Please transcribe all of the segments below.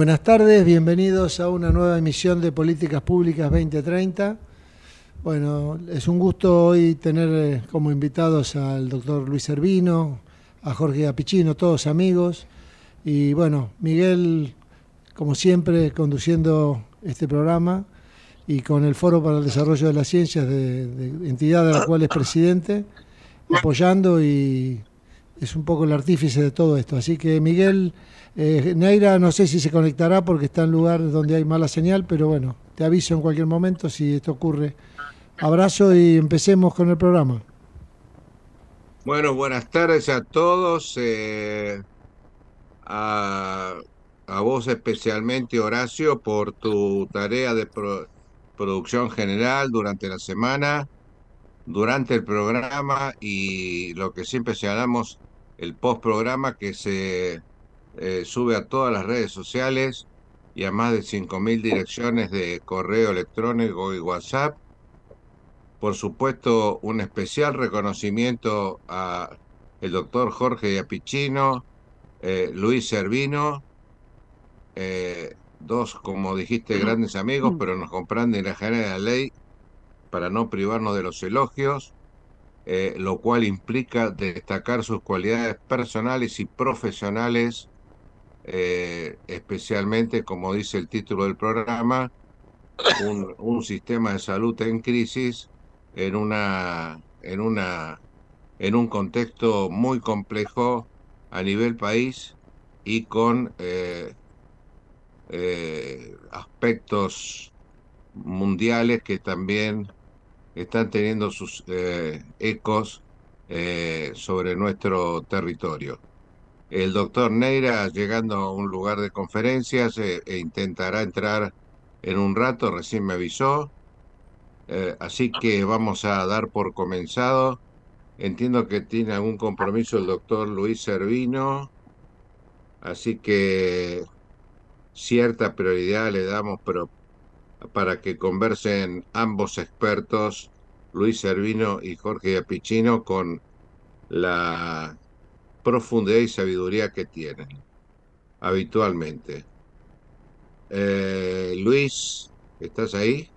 Buenas tardes, bienvenidos a una nueva emisión de Políticas Públicas 2030. Bueno, es un gusto hoy tener eh, como invitados al doctor Luis Servino, a Jorge Apichino, todos amigos. Y bueno, Miguel, como siempre, conduciendo este programa y con el Foro para el Desarrollo de las Ciencias, de, entidad de la cual es presidente, apoyando y es un poco el artífice de todo esto. Así que Miguel, eh, Neira no sé si se conectará porque está en lugar donde hay mala señal, pero bueno, te aviso en cualquier momento si esto ocurre. Abrazo y empecemos con el programa. Bueno, buenas tardes a todos. Eh, a, vos especialmente, Horacio, por tu tarea de producción general durante la semana, durante el programa y lo que siempre señalamos, el post programa que se eh, sube a todas las redes sociales y a más de 5.000 direcciones de correo electrónico y WhatsApp. Por supuesto, un especial reconocimiento a el doctor Jorge Apichino, eh, Luis Servino, eh, dos, como dijiste, grandes amigos, pero nos comprenden la general de la ley para no privarnos de los elogios. lo cual implica destacar sus cualidades personales y profesionales eh, especialmente, como dice el título del programa, un, sistema de salud en crisis en una, en una, en un contexto muy complejo a nivel país y con eh, eh, aspectos mundiales que también están teniendo sus ecos sobre nuestro territorio. El doctor Neira, llegando a un lugar de conferencias, eh, e intentará entrar en un rato, recién me avisó. Eh, así que vamos a dar por comenzado. Entiendo que tiene algún compromiso el doctor Luis Servino, así que cierta prioridad le damos pero para que conversen ambos expertos, Luis Servino y Jorge Apichino, con la profundidad y sabiduría que tienen habitualmente. Eh, Luis, ¿estás ahí?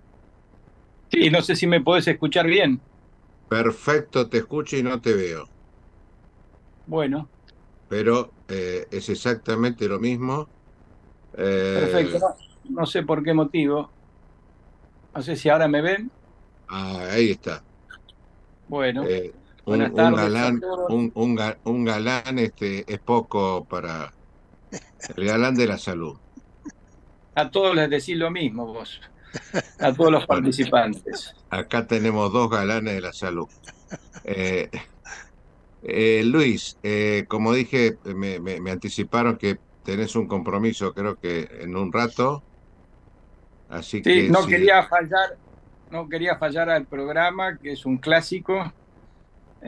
Sí, no sé si me puedes escuchar bien. Perfecto, te escucho y no te veo. Bueno. Pero eh, es exactamente lo mismo. Eh, Perfecto, no, sé por qué motivo. No sé si ahora me ven. Ah, ahí está. Bueno un, galán, un, galán este, es poco para el galán de la salud. A todos les decís lo mismo vos, a todos los participantes. Acá tenemos dos galanes de la salud. Eh, eh, Luis, eh, como dije, me, me, anticiparon que tenés un compromiso, creo que en un rato. Así que no quería fallar, no quería fallar al programa, que es un clásico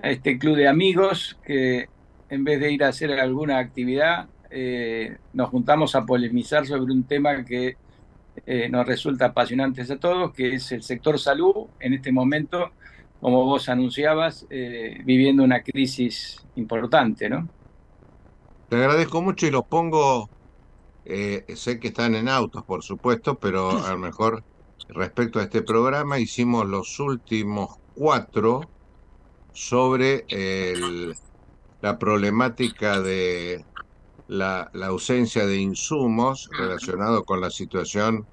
este club de amigos que en vez de ir a hacer alguna actividad, eh, nos juntamos a polemizar sobre un tema que eh, nos resulta apasionante a todos, que es el sector salud, en este momento, como vos anunciabas, eh, viviendo una crisis importante, ¿no? Te agradezco mucho y los pongo, sé que están en autos, por supuesto, pero a lo mejor respecto a este programa hicimos los últimos cuatro sobre la problemática de la, ausencia de insumos relacionado con la situación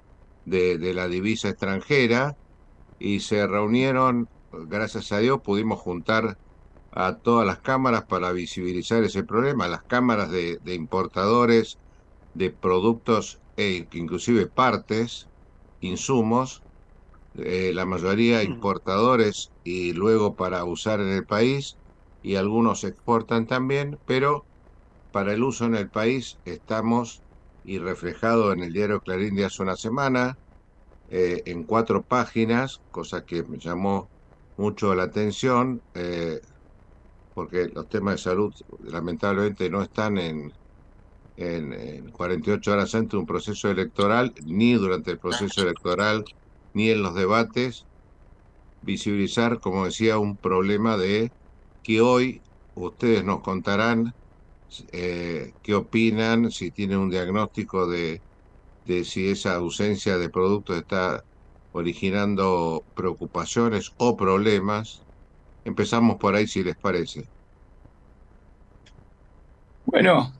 de, la divisa extranjera y se reunieron, gracias a Dios, pudimos juntar a todas las cámaras para visibilizar ese problema, las cámaras de, importadores de productos e inclusive partes, insumos, eh, la mayoría importadores y luego para usar en el país y algunos exportan también, pero para el uso en el país estamos y reflejado en el diario Clarín de hace una semana eh, en cuatro páginas, cosa que me llamó mucho la atención eh, porque los temas de salud lamentablemente no están en, en, en 48 horas antes de un proceso electoral ni durante el proceso electoral ni en los debates visibilizar, como decía, un problema de que hoy ustedes nos contarán eh, qué opinan, si tienen un diagnóstico de de si esa ausencia de productos está originando preocupaciones o problemas. Empezamos por ahí, si les parece. Bueno,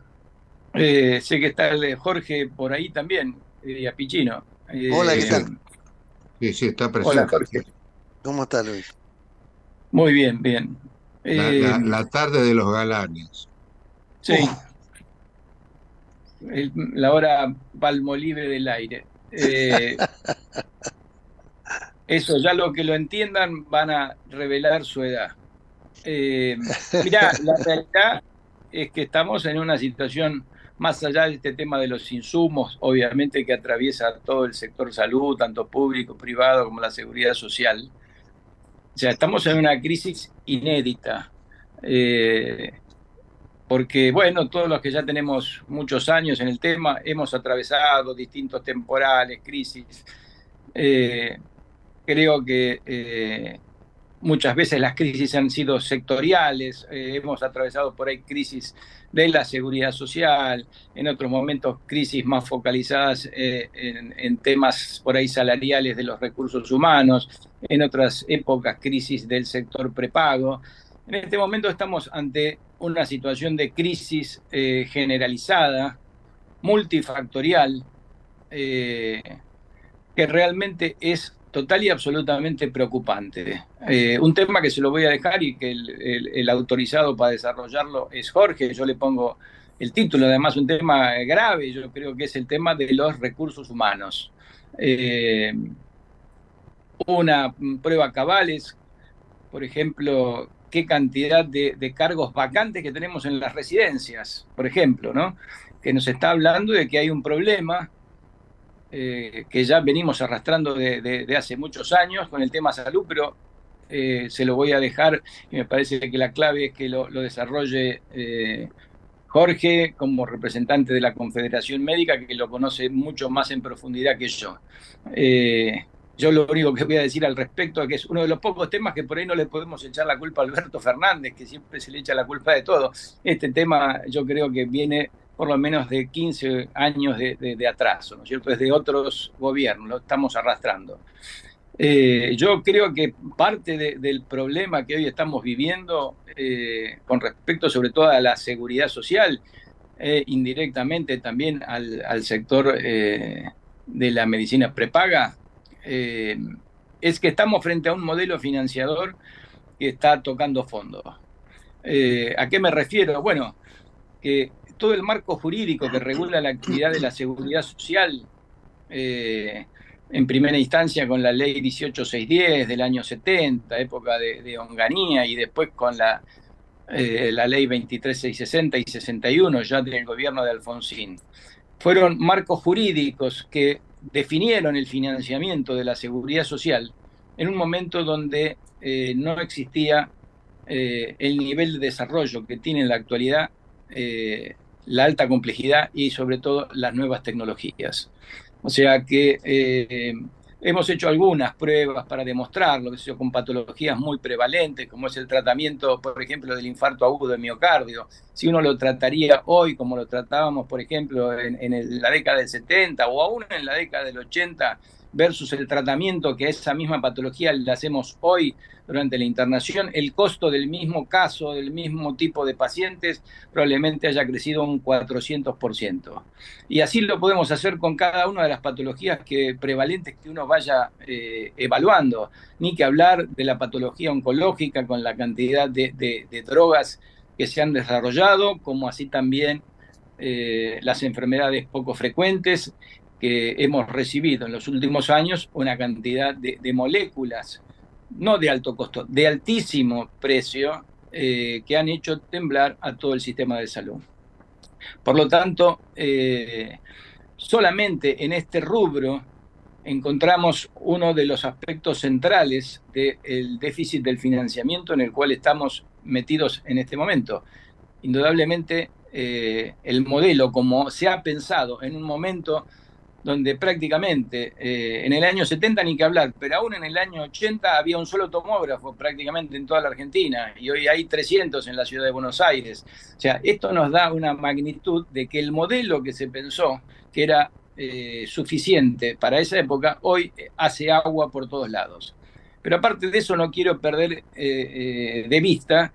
eh, sé que está el Jorge por ahí también, y a Pichino. Hola, ¿qué tal? Sí, sí, está presente. Hola, Jorge. ¿Cómo está, Luis? Muy bien, bien. La, Eh, la- la tarde de los galanes. Sí. El- la hora palmolive del aire. Eh, eso, ya lo que lo entiendan van a revelar su edad. Eh, mirá, la realidad es que estamos en una situación, más allá de este tema de los insumos, obviamente que atraviesa todo el sector salud, tanto público, privado, como la seguridad social. O sea, estamos en una crisis inédita. Eh, porque, bueno, todos los que ya tenemos muchos años en el tema, hemos atravesado distintos temporales, crisis. Eh, creo que eh, muchas veces las crisis han sido sectoriales, hemos atravesado por ahí crisis de la seguridad social, en otros momentos crisis más focalizadas eh, en, temas por ahí salariales de los recursos humanos, en otras épocas crisis del sector prepago. En este momento estamos ante una situación de crisis eh, generalizada, multifactorial, eh, que realmente es total y absolutamente preocupante. Eh, un tema que se lo voy a dejar y que el, autorizado para desarrollarlo es Jorge, yo le pongo el título, además un tema grave, yo creo que es el tema de los recursos humanos. Eh, una prueba cabales, por ejemplo, qué cantidad de, de cargos vacantes que tenemos en las residencias, por ejemplo, ¿no? Que nos está hablando de que hay un problema eh, que ya venimos arrastrando de, hace muchos años con el tema salud, pero eh, se lo voy a dejar y me parece que la clave es que lo, desarrolle eh, Jorge como representante de la Confederación Médica, que lo conoce mucho más en profundidad que yo. Yo lo único que voy a decir al respecto es que es uno de los pocos temas que por ahí no le podemos echar la culpa a Alberto Fernández, que siempre se le echa la culpa de todo. Este tema yo creo que viene por lo menos de 15 años de, atraso, ¿no es cierto? Desde otros gobiernos, lo estamos arrastrando. Eh, yo creo que parte de- del problema que hoy estamos viviendo eh, con respecto sobre todo a la seguridad social, eh, indirectamente también al, sector eh, de la medicina prepaga, es que estamos frente a un modelo financiador que está tocando fondo. ¿A qué me refiero? Bueno, que todo el marco jurídico que regula la actividad de la seguridad social, eh, en primera instancia con la ley 18610 del año 70, época de, de Onganía, y después con la, eh, la ley 23660 y 61 ya del gobierno de Alfonsín, fueron marcos jurídicos que definieron el financiamiento de la seguridad social en un momento donde eh, no existía el nivel de desarrollo que tiene en la actualidad la alta complejidad y sobre todo las nuevas tecnologías. O sea que eh, hemos hecho algunas pruebas para demostrarlo, que con patologías muy prevalentes, como es el tratamiento, por ejemplo, del infarto agudo de miocardio. Si uno lo trataría hoy como lo tratábamos, por ejemplo, en, la década del 70 o aún en la década del 80, versus el tratamiento que a esa misma patología le hacemos hoy durante la internación, el costo del mismo caso, del mismo tipo de pacientes, probablemente haya crecido un 400%. Y así lo podemos hacer con cada una de las patologías que, prevalentes que uno vaya eh, evaluando. Ni que hablar de la patología oncológica con la cantidad de, de- drogas que se han desarrollado, como así también eh, las enfermedades poco frecuentes que hemos recibido en los últimos años una cantidad de, moléculas, no de alto costo, de altísimo precio, eh, que han hecho temblar a todo el sistema de salud. Por lo tanto, eh, solamente en este rubro encontramos uno de los aspectos centrales del déficit del financiamiento en el cual estamos metidos en este momento. Indudablemente, eh, el modelo como se ha pensado en un momento donde prácticamente eh, en el año 70 ni que hablar, pero aún en el año 80 había un solo tomógrafo prácticamente en toda la Argentina y hoy hay 300 en la ciudad de Buenos Aires. O sea, esto nos da una magnitud de que el modelo que se pensó, que era eh, suficiente para esa época, hoy hace agua por todos lados. Pero aparte de eso, no quiero perder de vista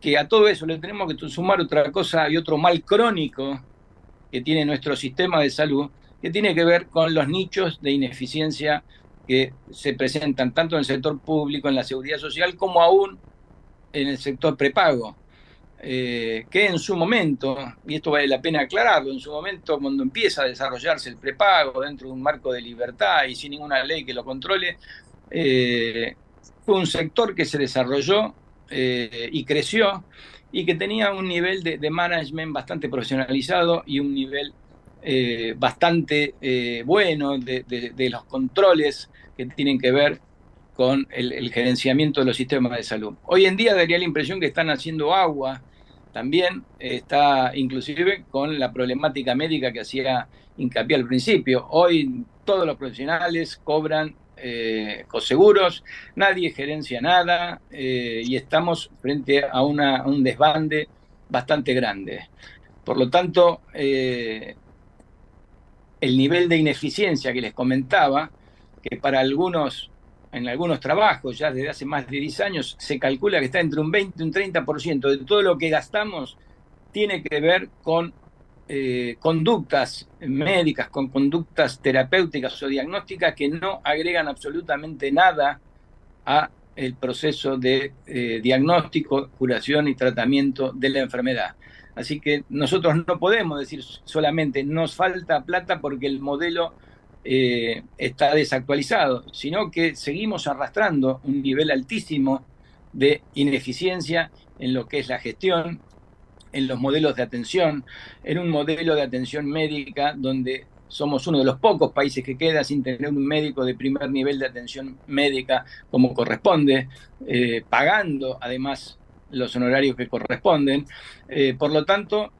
que a todo eso le tenemos que sumar otra cosa y otro mal crónico que tiene nuestro sistema de salud, que tiene que ver con los nichos de ineficiencia que se presentan tanto en el sector público, en la seguridad social, como aún en el sector prepago. Eh, que en su momento, y esto vale la pena aclararlo, en su momento cuando empieza a desarrollarse el prepago dentro de un marco de libertad y sin ninguna ley que lo controle, eh, fue un sector que se desarrolló eh, y creció y que tenía un nivel de, management bastante profesionalizado y un nivel eh, bastante eh, bueno de, los controles que tienen que ver con el, gerenciamiento de los sistemas de salud. Hoy en día daría la impresión que están haciendo agua, también está inclusive con la problemática médica que hacía hincapié al principio. Hoy todos los profesionales cobran eh, coseguros, nadie gerencia nada eh, y estamos frente a, un desbande bastante grande. Por lo tanto, el nivel de ineficiencia que les comentaba, que para algunos, en algunos trabajos, ya desde hace más de 10 años, se calcula que está entre un 20 y un 30% de todo lo que gastamos, tiene que ver con eh, conductas médicas, con conductas terapéuticas o diagnósticas que no agregan absolutamente nada a el proceso de eh, diagnóstico, curación y tratamiento de la enfermedad. Así que nosotros no podemos decir solamente nos falta plata porque el modelo eh, está desactualizado, sino que seguimos arrastrando un nivel altísimo de ineficiencia en lo que es la gestión, en los modelos de atención, en un modelo de atención médica donde somos uno de los pocos países que queda sin tener un médico de primer nivel de atención médica como corresponde, eh, pagando además los honorarios que corresponden. Eh, por lo tanto,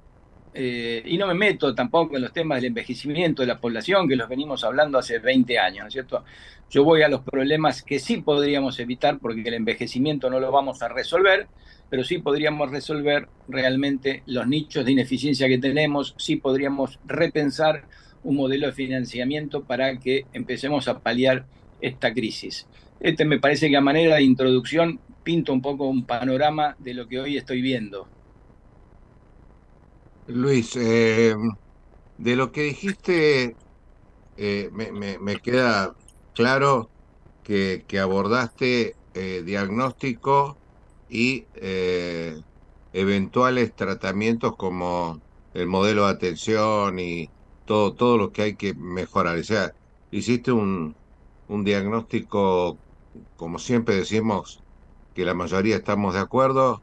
eh, y no me meto tampoco en los temas del envejecimiento de la población, que los venimos hablando hace 20 años, ¿no es cierto? Yo voy a los problemas que sí podríamos evitar porque el envejecimiento no lo vamos a resolver, pero sí podríamos resolver realmente los nichos de ineficiencia que tenemos, sí podríamos repensar un modelo de financiamiento para que empecemos a paliar esta crisis. Este me parece que a manera de introducción pinta un poco un panorama de lo que hoy estoy viendo. Luis, eh, de lo que dijiste, eh, me, queda claro que, abordaste eh, diagnóstico y eventuales tratamientos como el modelo de atención y todo, todo lo que hay que mejorar. O sea, hiciste un, un diagnóstico, como siempre decimos, que la mayoría estamos de acuerdo.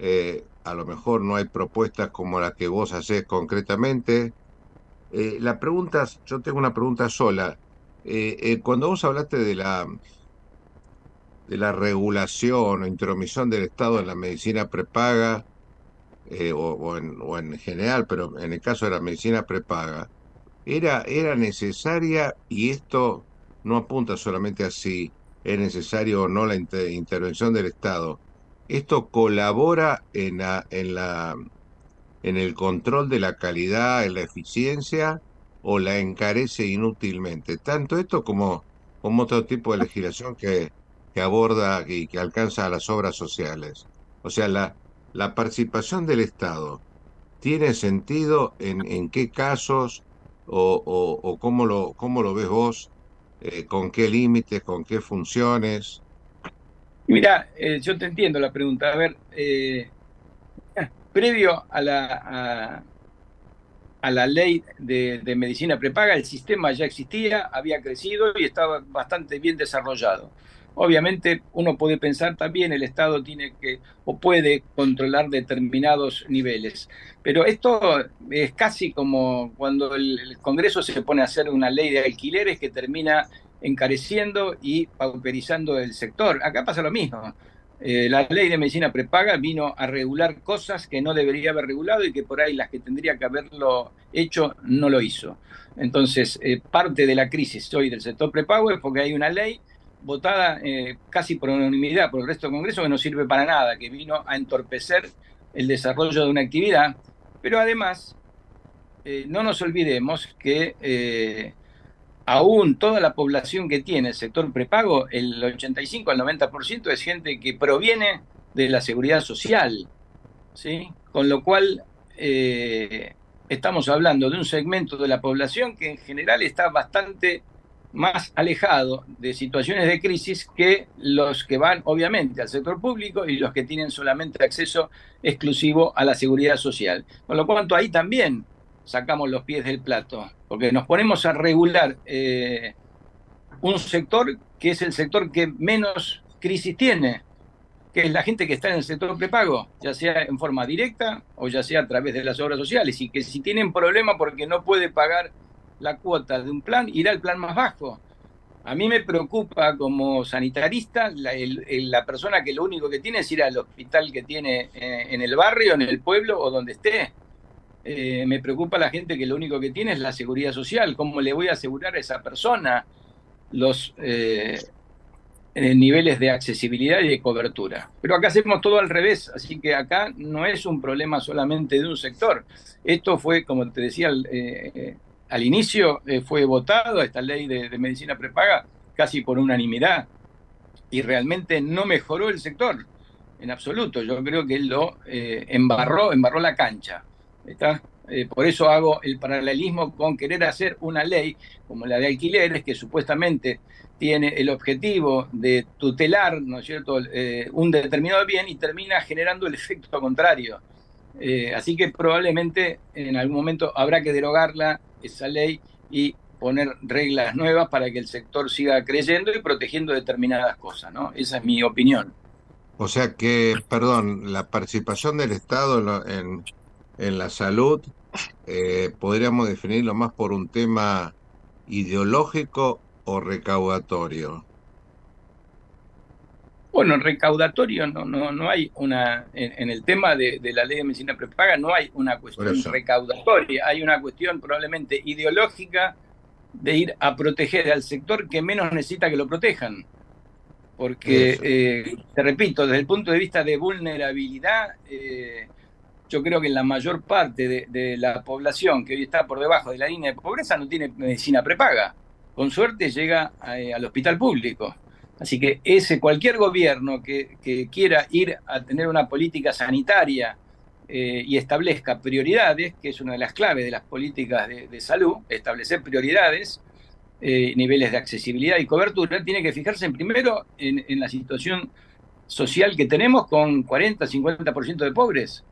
Eh, a lo mejor no hay propuestas como las que vos hacés concretamente. Eh, la pregunta, yo tengo una pregunta sola. cuando vos hablaste de la de la regulación o intromisión del Estado en la medicina prepaga, eh, o, en, general, pero en el caso de la medicina prepaga, era, era necesaria y esto no apunta solamente a si es necesario o no la intervención del Estado. Esto colabora en, en, la, en el control de la calidad, en la eficiencia o la encarece inútilmente. Tanto esto como, como otro tipo de legislación que que aborda y que alcanza a las obras sociales. O sea, la, la participación del Estado tiene sentido en, en qué casos o, o, cómo, lo, cómo lo ves vos, eh, con qué límites, con qué funciones. Mira, eh, yo te entiendo la pregunta. A ver, eh, previo a la, a, la ley de, medicina prepaga, el sistema ya existía, había crecido y estaba bastante bien desarrollado. Obviamente uno puede pensar también el Estado tiene que o puede controlar determinados niveles, pero esto es casi como cuando el Congreso se pone a hacer una ley de alquileres que termina encareciendo y pauperizando el sector. Acá pasa lo mismo. Eh, la ley de medicina prepaga vino a regular cosas que no debería haber regulado y que por ahí las que tendría que haberlo hecho no lo hizo. Entonces, eh, parte de la crisis hoy del sector prepago es porque hay una ley votada eh, casi por unanimidad por el resto del Congreso que no sirve para nada, que vino a entorpecer el desarrollo de una actividad, pero además eh, no nos olvidemos que eh, aún toda la población que tiene el sector prepago, el 85 al 90% es gente que proviene de la seguridad social, ¿sí? Con lo cual estamos hablando de un segmento de la población que en general está bastante más alejado de situaciones de crisis que los que van obviamente al sector público y los que tienen solamente acceso exclusivo a la seguridad social. Con lo cual ahí también sacamos los pies del plato, porque nos ponemos a regular eh, un sector que es el sector que menos crisis tiene, que es la gente que está en el sector prepago, ya sea en forma directa o ya sea a través de las obras sociales, y que si tienen problema porque no puede pagar la cuota de un plan, irá al plan más bajo. A mí me preocupa como sanitarista la, la, persona que lo único que tiene es ir al hospital que tiene eh, en el barrio, en el pueblo o donde esté. Eh, me preocupa la gente que lo único que tiene es la seguridad social. ¿Cómo le voy a asegurar a esa persona los eh, niveles de accesibilidad y de cobertura? Pero acá hacemos todo al revés, así que acá no es un problema solamente de un sector. Esto fue, como te decía al inicio, fue votado esta ley de, medicina prepaga casi por unanimidad y realmente no mejoró el sector en absoluto. Yo creo que lo embarró, embarró la cancha. ¿está? Eh, por eso hago el paralelismo con querer hacer una ley como la de alquileres que supuestamente tiene el objetivo de tutelar, ¿no es cierto?, eh, un determinado bien y termina generando el efecto contrario. Eh, así que probablemente en algún momento habrá que derogarla, esa ley, y poner reglas nuevas para que el sector siga creyendo y protegiendo determinadas cosas, ¿no? Esa es mi opinión. O sea que, perdón, la participación del Estado en, en la salud, eh, podríamos definirlo más por un tema ideológico o recaudatorio. Bueno, recaudatorio no, no, no hay una, en, el tema de, la ley de medicina prepaga no hay una cuestión recaudatoria, hay una cuestión probablemente ideológica de ir a proteger al sector que menos necesita que lo protejan. Porque, eh, te repito, desde el punto de vista de vulnerabilidad, eh, yo creo que en la mayor parte de, la población que hoy está por debajo de la línea de pobreza no tiene medicina prepaga. Con suerte llega eh, al hospital público. Así que ese cualquier gobierno que, quiera ir a tener una política sanitaria eh, y establezca prioridades, que es una de las claves de las políticas de, salud, establecer prioridades, eh, niveles de accesibilidad y cobertura, tiene que fijarse en, primero en, en la situación social que tenemos con 40, 50% de pobres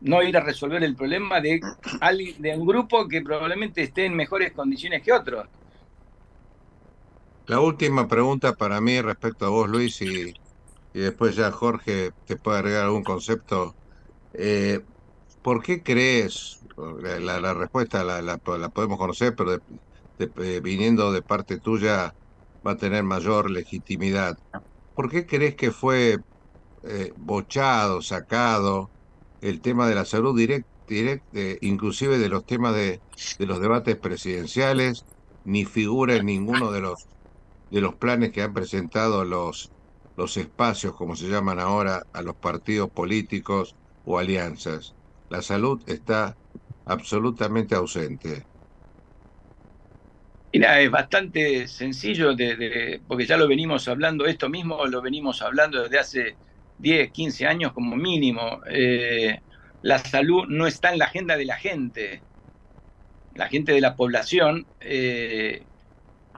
no ir a resolver el problema de, de un grupo que probablemente esté en mejores condiciones que otros. La última pregunta para mí respecto a vos, Luis, y, después ya Jorge te puede agregar algún concepto. Eh, ¿Por qué crees, la, respuesta la, podemos conocer, pero eh, viniendo de parte tuya va a tener mayor legitimidad? ¿Por qué crees que fue eh, bochado, sacado? el tema de la salud directa, eh, inclusive de los temas de, de, los debates presidenciales, ni figura en ninguno de los, de los planes que han presentado los, los espacios, como se llaman ahora, a los partidos políticos o alianzas. La salud está absolutamente ausente. Mira, es bastante sencillo, porque ya lo venimos hablando, esto mismo lo venimos hablando desde hace 10, 15 años como mínimo. Eh, la salud no está en la agenda de la gente. La gente de la población eh,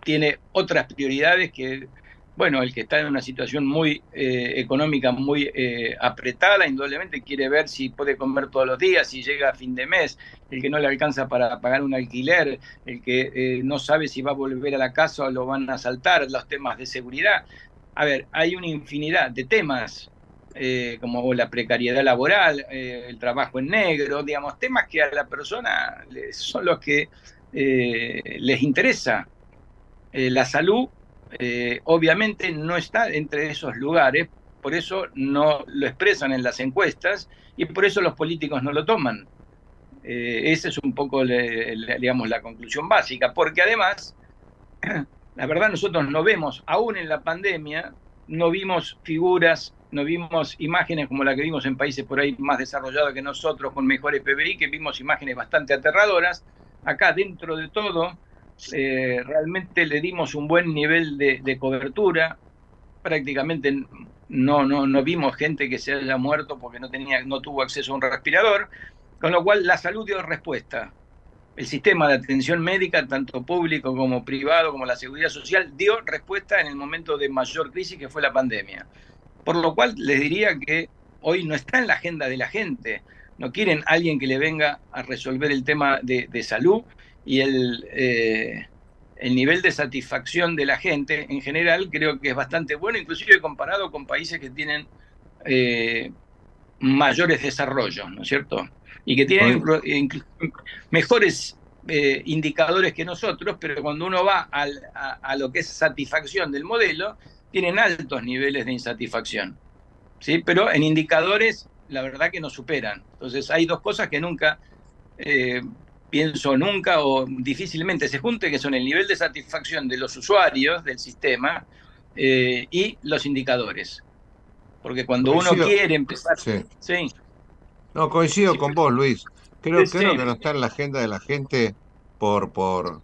tiene otras prioridades que, bueno, el que está en una situación muy eh, económica, muy apretada, indudablemente quiere ver si puede comer todos los días, si llega a fin de mes, el que no le alcanza para pagar un alquiler, el que no sabe si va a volver a la casa o lo van a asaltar, los temas de seguridad. A ver, hay una infinidad de temas eh, como la precariedad laboral, eh, el trabajo en negro, digamos, temas que a la persona son los que eh, les interesa. La salud, obviamente, no está entre esos lugares, por eso no lo expresan en las encuestas y por eso los políticos no lo toman. esa es un poco, digamos, la conclusión básica, porque además, la verdad nosotros no vemos, aún en la pandemia, no vimos figuras, no vimos imágenes como la que vimos en países por ahí más desarrollados que nosotros, con mejores PBI, que vimos imágenes bastante aterradoras. Acá, dentro de todo, eh, realmente le dimos un buen nivel de, cobertura. Prácticamente no, no, no vimos gente que se haya muerto porque no, tenía, no tuvo acceso a un respirador, con lo cual la salud dio respuesta el sistema de atención médica, tanto público como privado, como la seguridad social, dio respuesta en el momento de mayor crisis que fue la pandemia. Por lo cual les diría que hoy no está en la agenda de la gente. No quieren alguien que le venga a resolver el tema de, salud y el, eh, el nivel de satisfacción de la gente en general creo que es bastante bueno, inclusive comparado con países que tienen eh, mayores desarrollos, ¿no es cierto? y que tienen mejores eh, indicadores que nosotros, pero cuando uno va a, lo que es satisfacción del modelo, tienen altos niveles de insatisfacción. ¿sí? Pero en indicadores, la verdad que nos superan. Entonces hay dos cosas que nunca, eh, pienso nunca o difícilmente se junten, que son el nivel de satisfacción de los usuarios del sistema eh, y los indicadores. Porque cuando uno quiere empezar... sí. No, coincido con vos, Luis. Creo, creo que no está en la agenda de la gente por, por,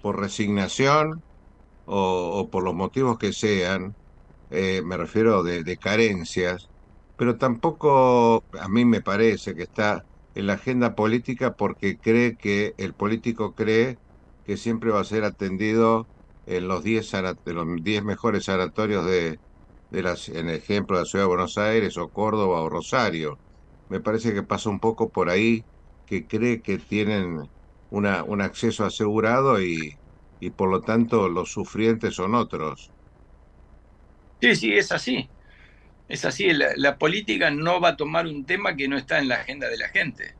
por resignación o, por los motivos que sean, eh, me refiero de, carencias, pero tampoco a mí me parece que está en la agenda política porque cree que el político cree que siempre va a ser atendido en los 10 los diez mejores sanatorios de, de las, en ejemplo de la ciudad de Buenos Aires o Córdoba o Rosario me parece que pasa un poco por ahí, que cree que tienen una, un acceso asegurado y, y por lo tanto los sufrientes son otros. Sí, sí, es así. Es así, la, política no va a tomar un tema que no está en la agenda de la gente.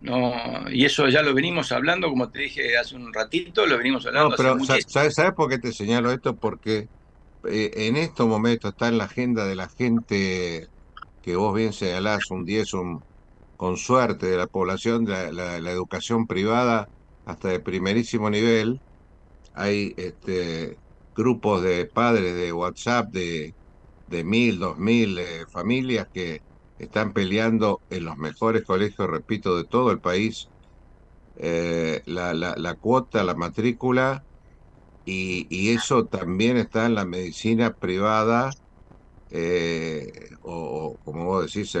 No, y eso ya lo venimos hablando, como te dije hace un ratito, lo venimos hablando. No, pero ¿sabes, ¿sabes por qué te señalo esto? Porque eh, en estos momentos está en la agenda de la gente que vos bien señalás, un 10 con suerte de la población, de la, educación privada hasta de primerísimo nivel. Hay este, grupos de padres de WhatsApp de, de mil, dos mil eh, familias que están peleando en los mejores colegios, repito, de todo el país, eh, la, la, cuota, la matrícula, y, y, eso también está en la medicina privada eh, o, como vos decís,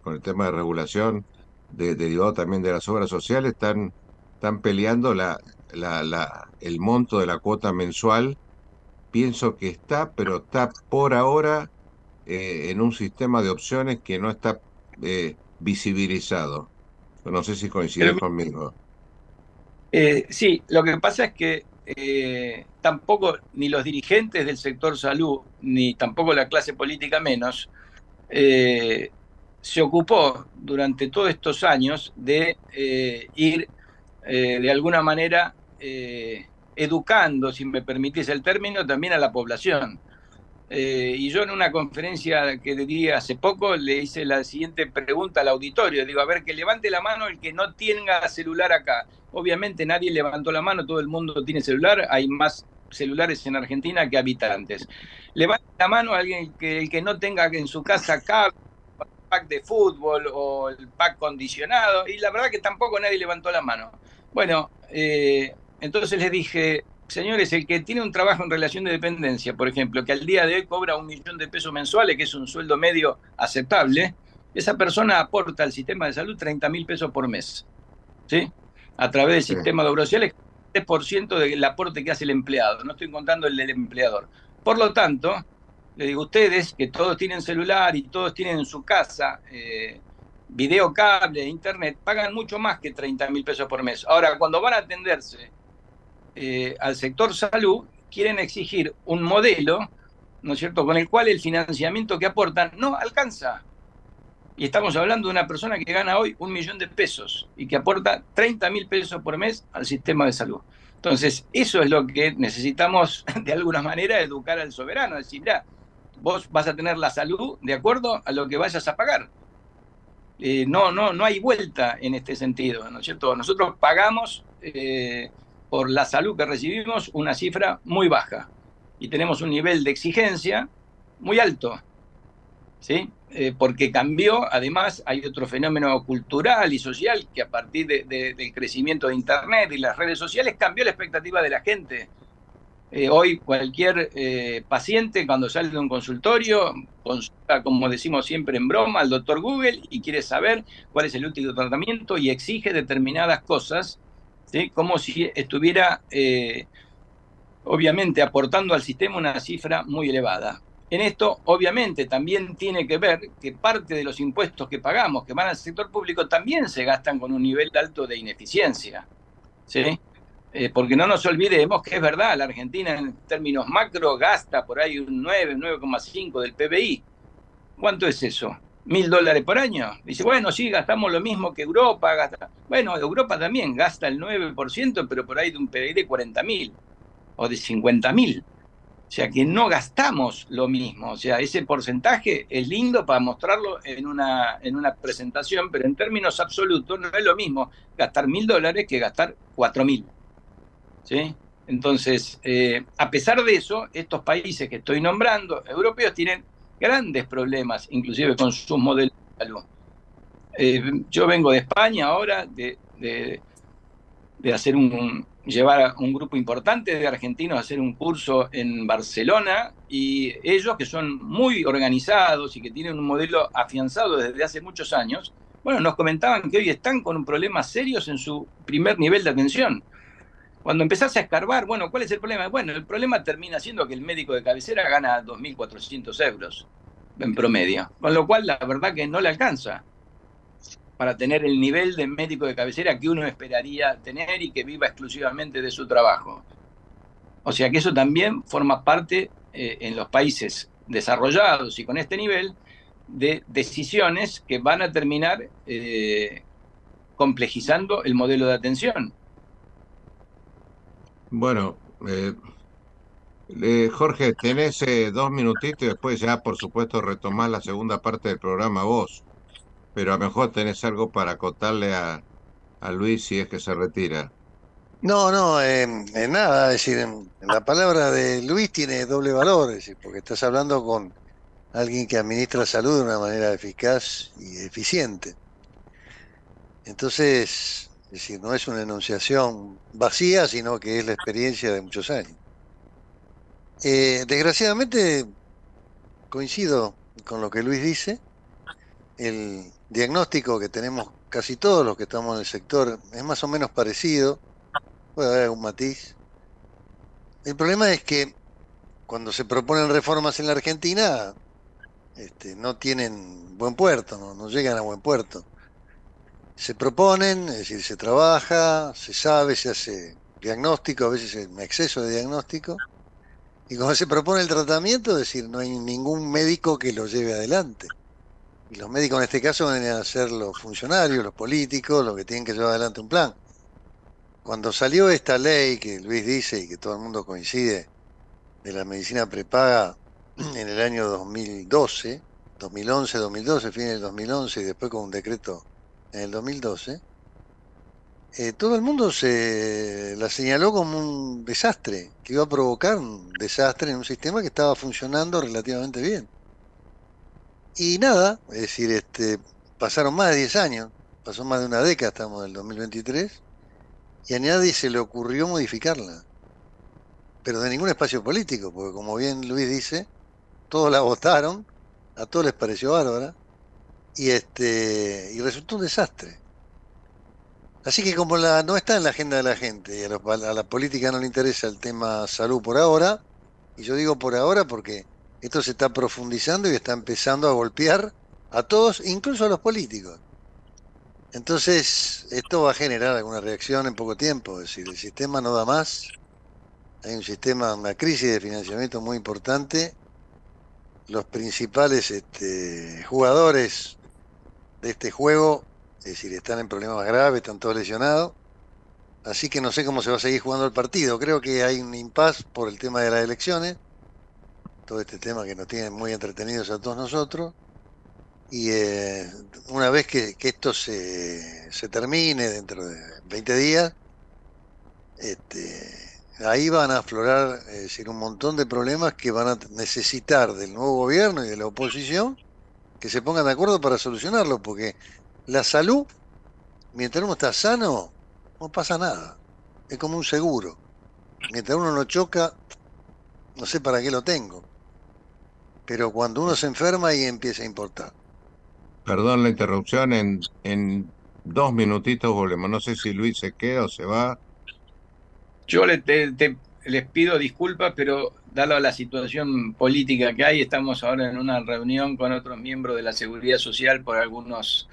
con el tema de regulación derivado también de las obras sociales, están, están peleando la, la, el monto de la cuota mensual. Pienso que está, pero está por ahora eh, en un sistema de opciones que no está eh, visibilizado. No sé si coincides conmigo. sí, lo que pasa es que eh, tampoco ni los dirigentes del sector salud, ni tampoco la clase política menos, eh, se ocupó durante todos estos años de eh, ir de alguna manera educando, si me permitís el término, también a la población. y yo en una conferencia que di hace poco le hice la siguiente pregunta al auditorio. Digo, a ver, que levante la mano el que no tenga celular acá. Obviamente nadie levantó la mano, todo el mundo tiene celular, hay más celulares en Argentina que habitantes. Levanta la mano alguien que el que no tenga en su casa cable, pack de fútbol o el pack condicionado, y la verdad que tampoco nadie levantó la mano. Bueno, eh, entonces les dije, señores, el que tiene un trabajo en relación de dependencia, por ejemplo, que al día de hoy cobra un millón de pesos mensuales, que es un sueldo medio aceptable, esa persona aporta al sistema de salud 30 mil pesos por mes. ¿Sí? a través del sistema de obras sociales, 3% del aporte que hace el empleado, no estoy contando el del empleador. Por lo tanto, le digo a ustedes que todos tienen celular y todos tienen en su casa eh, video cable, internet, pagan mucho más que 30 mil pesos por mes. Ahora, cuando van a atenderse eh, al sector salud, quieren exigir un modelo, ¿no es cierto?, con el cual el financiamiento que aportan no alcanza. Y estamos hablando de una persona que gana hoy un millón de pesos y que aporta 30 mil pesos por mes al sistema de salud. Entonces, eso es lo que necesitamos de alguna manera educar al soberano, decir, mira, vos vas a tener la salud de acuerdo a lo que vayas a pagar. Eh, no, no, no hay vuelta en este sentido, ¿no es cierto? Nosotros pagamos eh, por la salud que recibimos una cifra muy baja y tenemos un nivel de exigencia muy alto. ¿Sí? Eh, porque cambió, además hay otro fenómeno cultural y social que a partir del crecimiento de Internet y las redes sociales cambió la expectativa de la gente. Eh, hoy cualquier eh, paciente cuando sale de un consultorio consulta, como decimos siempre en broma, al doctor Google y quiere saber cuál es el último tratamiento y exige determinadas cosas, ¿sí? como si estuviera obviamente aportando al sistema una cifra muy elevada. En esto, obviamente, también tiene que ver que parte de los impuestos que pagamos, que van al sector público, también se gastan con un nivel alto de ineficiencia. ¿sí? Eh, porque no nos olvidemos que es verdad, la Argentina en términos macro gasta por ahí un 9, 9,5 del PBI. ¿Cuánto es eso? ¿Mil dólares por año? Dice, bueno, sí, gastamos lo mismo que Europa. Gasta... Bueno, Europa también gasta el 9%, pero por ahí de un PBI de 40 mil o de 50 mil. O sea que no gastamos lo mismo. O sea, ese porcentaje es lindo para mostrarlo en una, en una presentación, pero en términos absolutos no es lo mismo gastar mil dólares que gastar cuatro mil. ¿Sí? Entonces, eh, a pesar de eso, estos países que estoy nombrando, europeos, tienen grandes problemas, inclusive con sus modelos de salud. Eh, yo vengo de España ahora, de, de hacer un, llevar a un grupo importante de argentinos a hacer un curso en Barcelona y ellos que son muy organizados y que tienen un modelo afianzado desde hace muchos años, bueno, nos comentaban que hoy están con problemas serios en su primer nivel de atención. Cuando empezás a escarbar, bueno, ¿cuál es el problema? Bueno, el problema termina siendo que el médico de cabecera gana 2.400 euros en promedio, con lo cual la verdad que no le alcanza para tener el nivel de médico de cabecera que uno esperaría tener y que viva exclusivamente de su trabajo. O sea que eso también forma parte eh, en los países desarrollados y con este nivel de decisiones que van a terminar eh, complejizando el modelo de atención. Bueno, eh, Jorge, tenés dos minutitos y después ya, por supuesto, retomar la segunda parte del programa vos pero a lo mejor tenés algo para acotarle a, a Luis si es que se retira. No, no, en nada, es decir, la palabra de Luis tiene doble valor, es decir, porque estás hablando con alguien que administra salud de una manera eficaz y eficiente. Entonces, es decir, no es una enunciación vacía, sino que es la experiencia de muchos años. Eh, desgraciadamente, coincido con lo que Luis dice, el, diagnóstico que tenemos casi todos los que estamos en el sector es más o menos parecido, puede haber algún matiz. El problema es que cuando se proponen reformas en la Argentina, este, no tienen buen puerto, no, no llegan a buen puerto. Se proponen, es decir, se trabaja, se sabe, se hace diagnóstico, a veces en exceso de diagnóstico, y cuando se propone el tratamiento, es decir, no hay ningún médico que lo lleve adelante. Y los médicos en este caso van a ser los funcionarios, los políticos, los que tienen que llevar adelante un plan. Cuando salió esta ley que Luis dice y que todo el mundo coincide de la medicina prepaga en el año 2012, 2011, 2012, fin del 2011 y después con un decreto en el 2012, eh, todo el mundo se la señaló como un desastre, que iba a provocar un desastre en un sistema que estaba funcionando relativamente bien. Y nada, es decir, este, pasaron más de 10 años, pasó más de una década, estamos en el 2023, y a nadie se le ocurrió modificarla. Pero de ningún espacio político, porque como bien Luis dice, todos la votaron, a todos les pareció bárbara, y este y resultó un desastre. Así que como la, no está en la agenda de la gente y a, a la política no le interesa el tema salud por ahora, y yo digo por ahora porque esto se está profundizando y está empezando a golpear a todos, incluso a los políticos. Entonces, esto va a generar alguna reacción en poco tiempo. Es decir, el sistema no da más. Hay un sistema, una crisis de financiamiento muy importante. Los principales este, jugadores de este juego, es decir, están en problemas graves, están todos lesionados. Así que no sé cómo se va a seguir jugando el partido. Creo que hay un impas por el tema de las elecciones todo este tema que nos tiene muy entretenidos a todos nosotros. Y eh, una vez que, esto se, se, termine dentro de 20 días, este, ahí van a aflorar decir, un montón de problemas que van a necesitar del nuevo gobierno y de la oposición que se pongan de acuerdo para solucionarlo, porque la salud, mientras uno está sano, no pasa nada. Es como un seguro. Mientras uno no choca, no sé para qué lo tengo. Pero cuando uno se enferma, ahí empieza a importar. Perdón la interrupción, en, en dos minutitos volvemos. No sé si Luis se queda o se va. Yo le, les pido disculpas, pero dado la situación política que hay, estamos ahora en una reunión con otros miembros de la Seguridad Social por algunos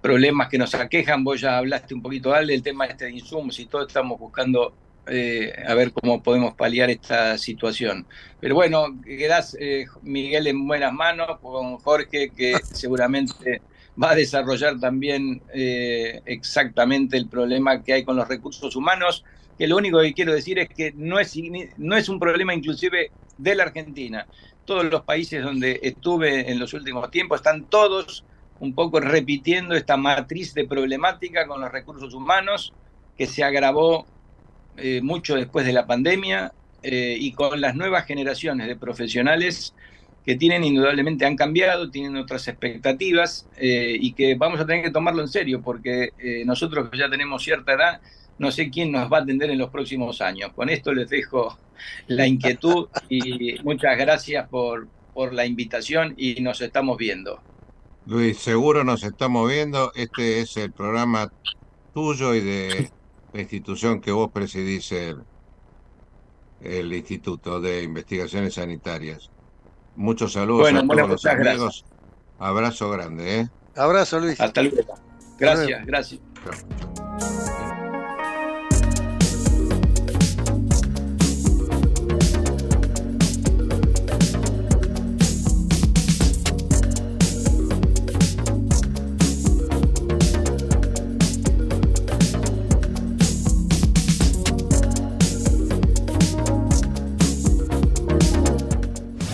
problemas que nos aquejan. Vos ya hablaste un poquito, Ale, del tema este de insumos y todo, estamos buscando eh, a ver cómo podemos paliar esta situación. Pero bueno, quedás, eh, Miguel, en buenas manos con Jorge, que seguramente va a desarrollar también eh, exactamente el problema que hay con los recursos humanos, que lo único que quiero decir es que no es, no es un problema inclusive de la Argentina. Todos los países donde estuve en los últimos tiempos están todos un poco repitiendo esta matriz de problemática con los recursos humanos que se agravó eh, mucho después de la pandemia eh, y con las nuevas generaciones de profesionales que tienen indudablemente han cambiado, tienen otras expectativas eh, y que vamos a tener que tomarlo en serio porque nosotros que ya tenemos cierta edad, no sé quién nos va a atender en los próximos años. Con esto les dejo la inquietud y muchas gracias por, por la invitación y nos estamos viendo. Luis, seguro nos estamos viendo. Este es el programa tuyo y de la institución que vos presidís, el, Instituto de Investigaciones Sanitarias. Muchos saludos a todos los amigos. Abrazo grande, ¿eh? Abrazo, Luis. Hasta luego. Gracias, gracias.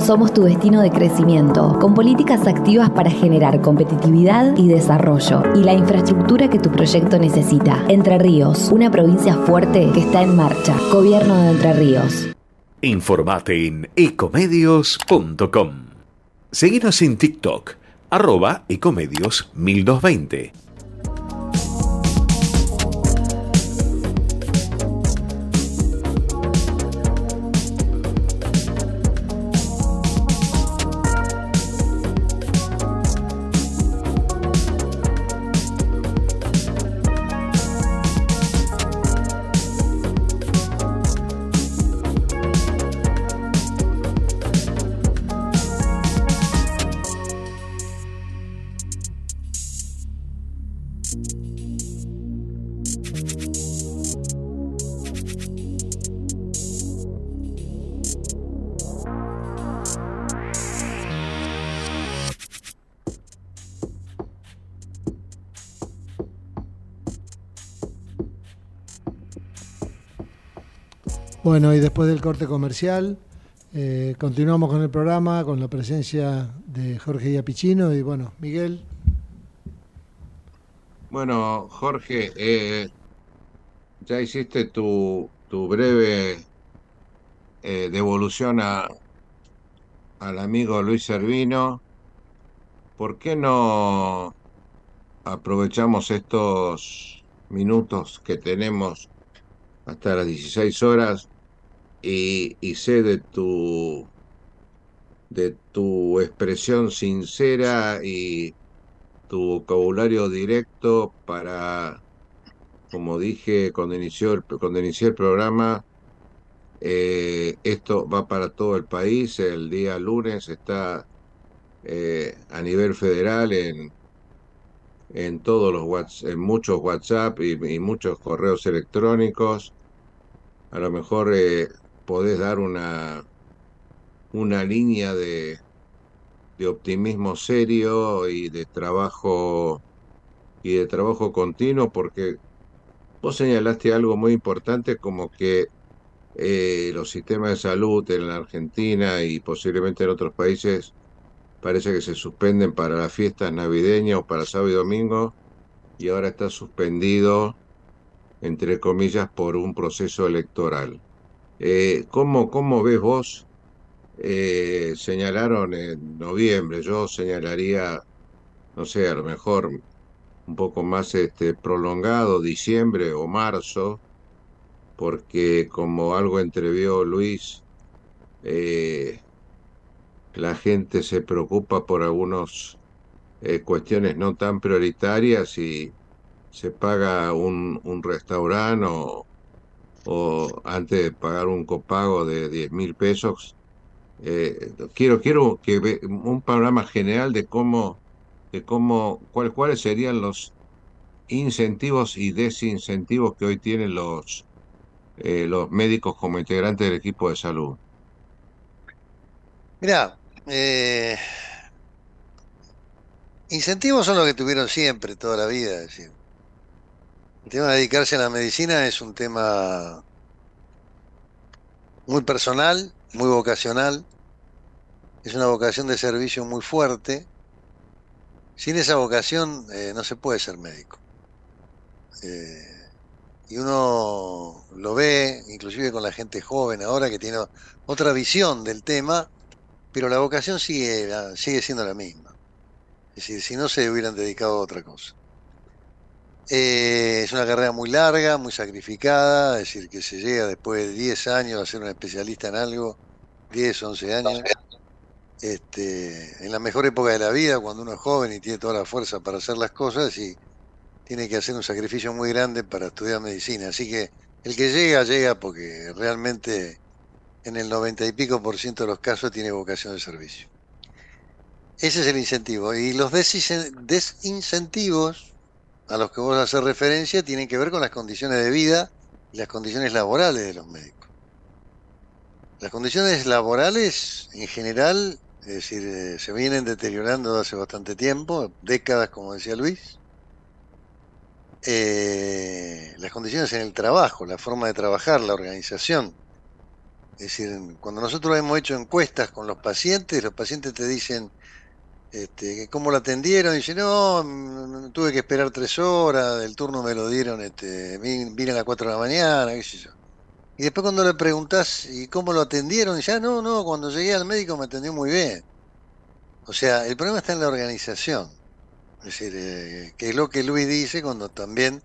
Somos tu destino de crecimiento, con políticas activas para generar competitividad y desarrollo, y la infraestructura que tu proyecto necesita. Entre Ríos, una provincia fuerte que está en marcha. Gobierno de Entre Ríos. Informate en ecomedios.com. Seguinos en TikTok, arroba ecomedios 1220. Bueno, y después del corte comercial, eh, continuamos con el programa, con la presencia de Jorge Iapichino y bueno, Miguel. Bueno, Jorge, eh, ya hiciste tu, tu breve eh, devolución a, al amigo Luis Servino. ¿Por qué no aprovechamos estos minutos que tenemos hasta las 16 horas y, sé de tu de tu expresión sincera y tu vocabulario directo para, como dije cuando inició el, cuando inicié el programa, Eh, esto va para todo el país. El día lunes está eh, a nivel federal en, en todos los en muchos WhatsApp y, muchos correos electrónicos. A lo mejor eh, podés dar una, una línea de, de optimismo serio y de trabajo y de trabajo continuo porque vos señalaste algo muy importante como que eh, los sistemas de salud en la Argentina y posiblemente en otros países parece que se suspenden para las fiestas navideñas o para sábado y domingo y ahora está suspendido entre comillas por un proceso electoral. Eh, ¿cómo, ¿Cómo ves vos eh, señalaron en noviembre, yo señalaría, no sé, a lo mejor un poco más este, prolongado, diciembre o marzo, porque como algo entrevió Luis, eh, la gente se preocupa por algunas eh, cuestiones no tan prioritarias y se paga un, un restaurante o, o antes de pagar un copago de 10 mil pesos, eh, quiero quiero que ve un panorama general de cómo de cómo cuáles serían los incentivos y desincentivos que hoy tienen los eh, los médicos como integrantes del equipo de salud. Mira, eh, incentivos son los que tuvieron siempre, toda la vida. decir. El tema de dedicarse a la medicina es un tema muy personal, muy vocacional, es una vocación de servicio muy fuerte. Sin esa vocación eh, no se puede ser médico. Eh, y uno lo ve, inclusive con la gente joven ahora que tiene otra visión del tema, pero la vocación sigue, sigue siendo la misma. Es decir, si no se hubieran dedicado a otra cosa. Eh, es una carrera muy larga, muy sacrificada, es decir, que se llega después de 10 años a ser un especialista en algo, 10, 11 años, este, en la mejor época de la vida, cuando uno es joven y tiene toda la fuerza para hacer las cosas y tiene que hacer un sacrificio muy grande para estudiar medicina. Así que el que llega, llega porque realmente en el 90 y pico por ciento de los casos tiene vocación de servicio. Ese es el incentivo. Y los desincentivos a los que vos haces referencia tienen que ver con las condiciones de vida y las condiciones laborales de los médicos. Las condiciones laborales en general, es decir, eh, se vienen deteriorando hace bastante tiempo, décadas como decía Luis. Eh, las condiciones en el trabajo, la forma de trabajar, la organización. Es decir, cuando nosotros hemos hecho encuestas con los pacientes, los pacientes te dicen, este, ¿Cómo lo atendieron? Dice, no, mm, tuve que esperar tres horas, el turno me lo dieron, este, vine a las cuatro de la mañana. Y después cuando le preguntás, ¿y cómo lo atendieron? Dice, ah, no, no, cuando llegué al médico me atendió muy bien. O sea, el problema está en la organización. Es decir, eh, que es lo que Luis dice cuando también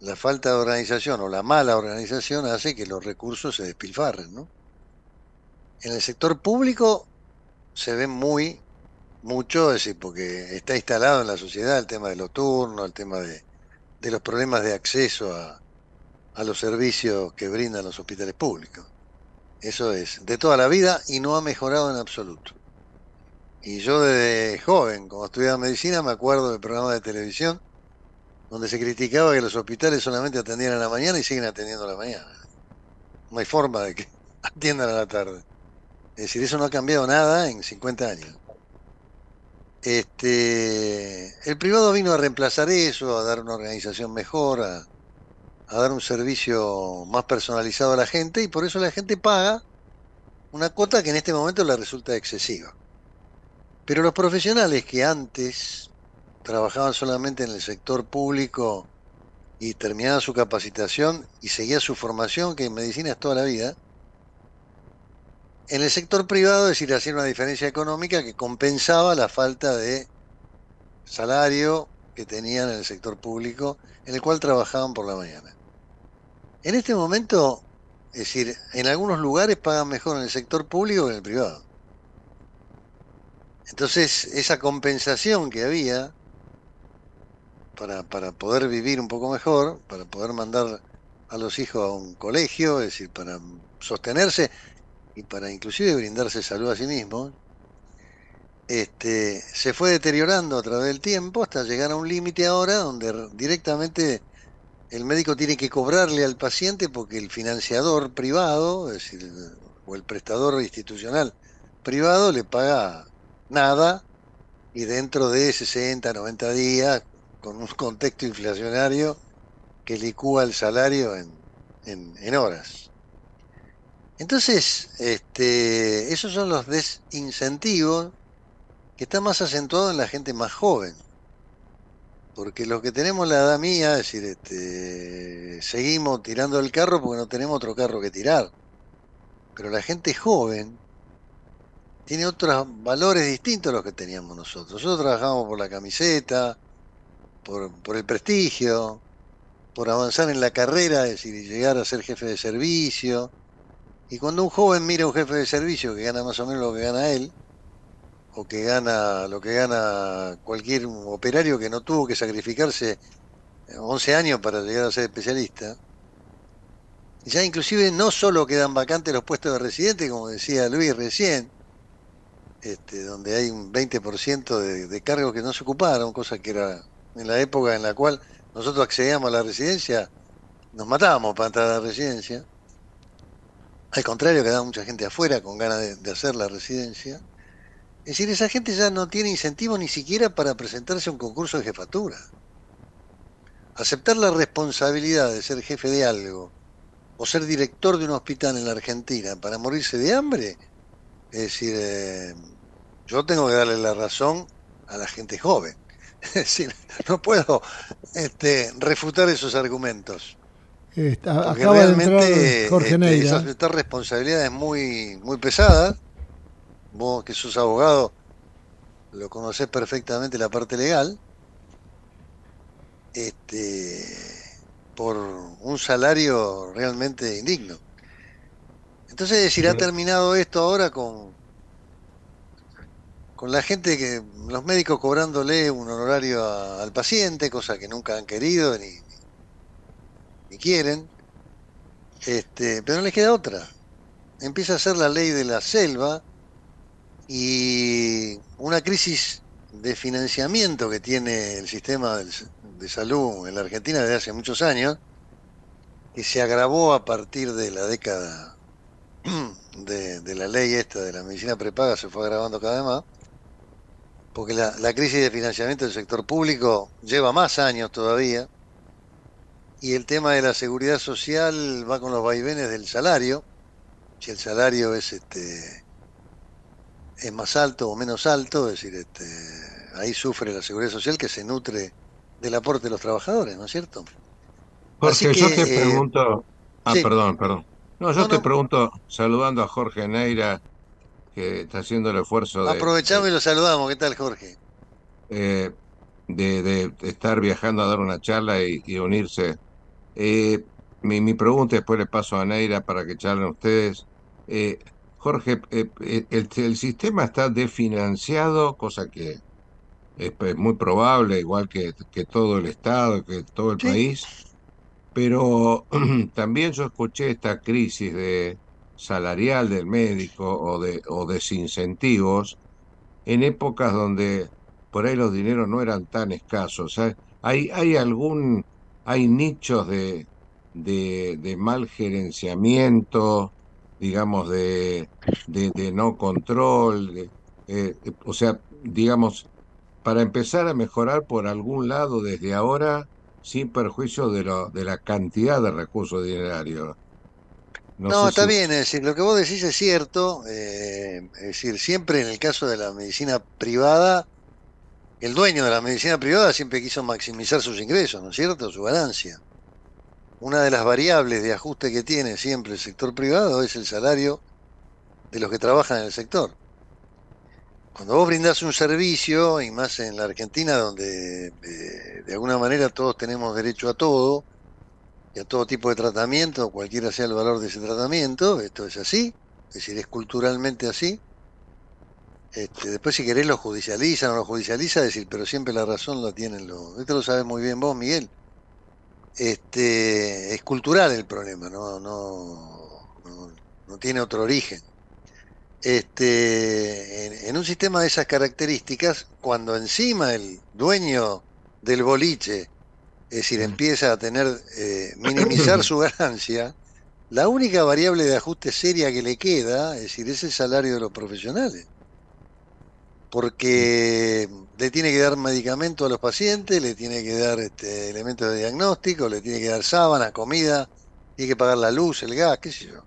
la falta de organización o la mala organización hace que los recursos se despilfarren, ¿no? En el sector público se ve muy mucho, es decir, porque está instalado en la sociedad el tema de los turnos, el tema de, los problemas de acceso a, a los servicios que brindan los hospitales públicos. Eso es, de toda la vida y no ha mejorado en absoluto. Y yo desde joven, como estudiaba medicina, me acuerdo del programa de televisión donde se criticaba que los hospitales solamente atendían a la mañana y siguen atendiendo a la mañana. No hay forma de que atiendan a la tarde. Es decir, eso no ha cambiado nada en 50 años. Este, el privado vino a reemplazar eso, a dar una organización mejor, a, dar un servicio más personalizado a la gente y por eso la gente paga una cuota que en este momento le resulta excesiva. Pero los profesionales que antes trabajaban solamente en el sector público y terminaban su capacitación y seguían su formación, que en medicina es toda la vida, en el sector privado, es decir, hacía una diferencia económica que compensaba la falta de salario que tenían en el sector público, en el cual trabajaban por la mañana. En este momento, es decir, en algunos lugares pagan mejor en el sector público que en el privado. Entonces, esa compensación que había para, para poder vivir un poco mejor, para poder mandar a los hijos a un colegio, es decir, para sostenerse y para inclusive brindarse salud a sí mismos, este, se fue deteriorando a través del tiempo hasta llegar a un límite ahora donde directamente el médico tiene que cobrarle al paciente porque el financiador privado, es decir, o el prestador institucional privado le paga nada y dentro de 60, 90 días, con un contexto inflacionario que licúa el salario en, en, horas. Entonces, este, esos son los desincentivos que están más acentuados en la gente más joven. Porque los que tenemos la edad mía, es decir, este, seguimos tirando el carro porque no tenemos otro carro que tirar. Pero la gente joven tiene otros valores distintos a los que teníamos nosotros. Nosotros trabajamos por la camiseta, por, por el prestigio, por avanzar en la carrera, es decir, llegar a ser jefe de servicio. Y cuando un joven mira a un jefe de servicio que gana más o menos lo que gana él, o que gana lo que gana cualquier operario que no tuvo que sacrificarse 11 años para llegar a ser especialista, ya inclusive no solo quedan vacantes los puestos de residente, como decía Luis recién, este, donde hay un 20% de, de cargos que no se ocuparon, cosa que era en la época en la cual nosotros accedíamos a la residencia, nos matábamos para entrar a la residencia. Al contrario, quedaba mucha gente afuera con ganas de, hacer la residencia. Es decir, esa gente ya no tiene incentivo ni siquiera para presentarse a un concurso de jefatura. Aceptar la responsabilidad de ser jefe de algo o ser director de un hospital en la Argentina para morirse de hambre, es decir, eh, yo tengo que darle la razón a la gente joven. Es decir, no puedo este, refutar esos argumentos. Está, acaba realmente, de Jorge este, Esas, responsabilidades muy, muy pesadas. Vos que sos abogado, lo conocés perfectamente la parte legal. Este, por un salario realmente indigno. Entonces, es decir, ha terminado esto ahora con con la gente que, los médicos cobrándole un honorario al paciente, cosa que nunca han querido ni quieren, este, pero no les queda otra. Empieza a ser la ley de la selva y una crisis de financiamiento que tiene el sistema de salud en la Argentina desde hace muchos años, que se agravó a partir de la década de, la ley esta de la medicina prepaga, se fue agravando cada vez más porque la, crisis de financiamiento del sector público lleva más años todavía, y el tema de la seguridad social va con los vaivenes del salario, si el salario es este es más alto o menos alto, es decir, este, ahí sufre la seguridad social que se nutre del aporte de los trabajadores, ¿no es cierto? Jorge, yo te eh, pregunto, ah, perdón, perdón. No, yo te pregunto, saludando a Jorge Neira, que está haciendo el esfuerzo de... Aprovechamos y lo saludamos. ¿Qué tal, Jorge? Eh, de, estar viajando a dar una charla y, unirse. Eh, mi, mi, pregunta, después le paso a Neira para que charlen ustedes. Eh, Jorge, el, sistema está desfinanciado, cosa que es muy probable, igual que, que todo el Estado, que todo el país, pero también yo escuché esta crisis de salarial del médico o de o desincentivos en épocas donde por ahí los dineros no eran tan escasos. Hay, hay algún, hay nichos de, de, mal gerenciamiento, digamos, de, de, no control, eh, o sea, digamos, para empezar a mejorar por algún lado desde ahora, sin perjuicio de, lo, de la cantidad de recursos dinerarios. No, está bien, es decir, lo que vos decís es cierto, eh, es decir, siempre en el caso de la medicina privada, el dueño de la medicina privada siempre quiso maximizar sus ingresos, ¿no es cierto? Su ganancia. Una de las variables de ajuste que tiene siempre el sector privado es el salario de los que trabajan en el sector. Cuando vos brindás un servicio, y más en la Argentina, donde eh, de alguna manera todos tenemos derecho a todo, y a todo tipo de tratamiento, cualquiera sea el valor de ese tratamiento, esto es así, es decir, es culturalmente así. Este, después si querés lo judicializan o lo judicializa, decir, pero siempre la razón la tienen los... Esto lo sabes muy bien vos, Miguel. este, es cultural el problema, no, no, no, tiene otro origen. Este, en, un sistema de esas características, cuando encima el dueño del boliche, es decir, empieza a tener, eh, minimizar su ganancia, la única variable de ajuste seria que le queda, es decir, es el salario de los profesionales porque le tiene que dar medicamento a los pacientes, le tiene que dar este, elementos de diagnóstico, le tiene que dar sábanas, comida, tiene que pagar la luz, el gas, qué sé yo.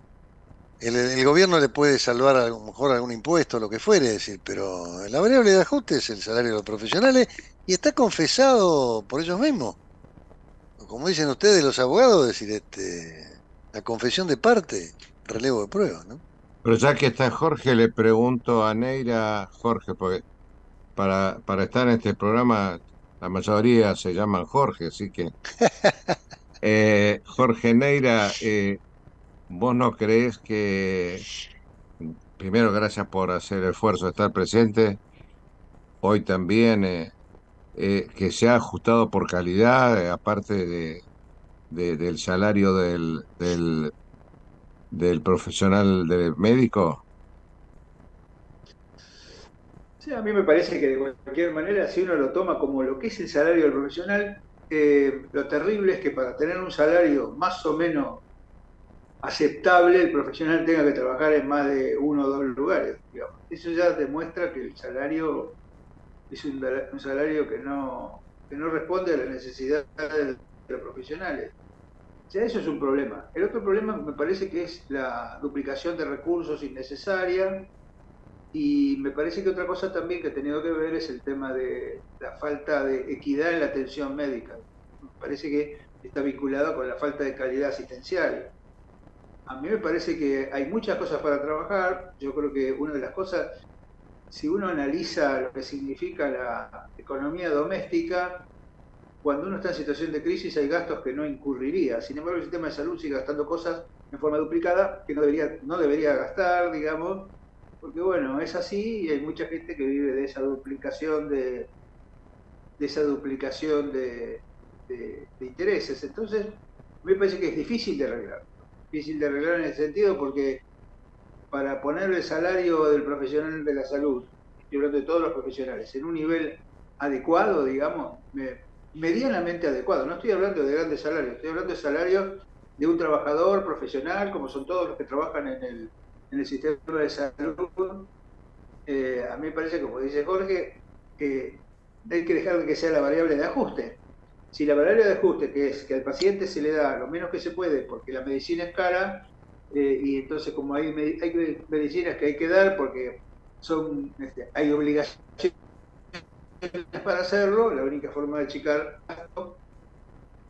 El, gobierno le puede salvar a lo mejor algún impuesto, lo que fuere, decir, pero la variable de ajuste es el salario de los profesionales y está confesado por ellos mismos. Como dicen ustedes los abogados, decir, este, la confesión de parte, relevo de prueba, ¿no? Pero ya que está Jorge, le pregunto a Neira, Jorge, porque para, para estar en este programa la mayoría se llaman Jorge, así que... Eh, Jorge Neira, eh, ¿vos no crees que, primero, gracias por hacer el esfuerzo de estar presente, hoy también, eh, que se ha ajustado por calidad, aparte de, del salario del, del, del profesional del médico? Sí, a mí me parece que de cualquier manera, si uno lo toma como lo que es el salario del profesional, eh, lo terrible es que para tener un salario más o menos aceptable, el profesional tenga que trabajar en más de uno o dos lugares. Eso ya demuestra que el salario es un, salario que no, que no responde a las necesidades de los profesionales. Ya eso es un problema. El otro problema me parece que es la duplicación de recursos innecesaria y me parece que otra cosa también que ha tenido que ver es el tema de la falta de equidad en la atención médica. Me parece que está vinculado con la falta de calidad asistencial. A mí me parece que hay muchas cosas para trabajar. Yo creo que una de las cosas, si uno analiza lo que significa la economía doméstica, cuando uno está en situación de crisis hay gastos que no incurriría. Sin embargo, el sistema de salud sigue gastando cosas en forma duplicada que no debería, no debería gastar, digamos, porque bueno, es así y hay mucha gente que vive de esa duplicación de, de esa duplicación de, de, intereses. Entonces, me parece que es difícil de arreglar. Difícil de arreglar en el sentido porque para poner el salario del profesional de la salud, estoy hablando de todos los profesionales, en un nivel adecuado, digamos, me, medianamente adecuado. No estoy hablando de grandes salarios, estoy hablando de salarios de un trabajador profesional, como son todos los que trabajan en el, en el sistema de salud. Eh, a mí me parece, como dice Jorge, que hay que dejar que sea la variable de ajuste. Si la variable de ajuste, que es que al paciente se le da lo menos que se puede porque la medicina es cara, eh, y entonces como hay, hay medicinas que hay que dar porque son este, hay obligaciones para hacerlo, la única forma de achicar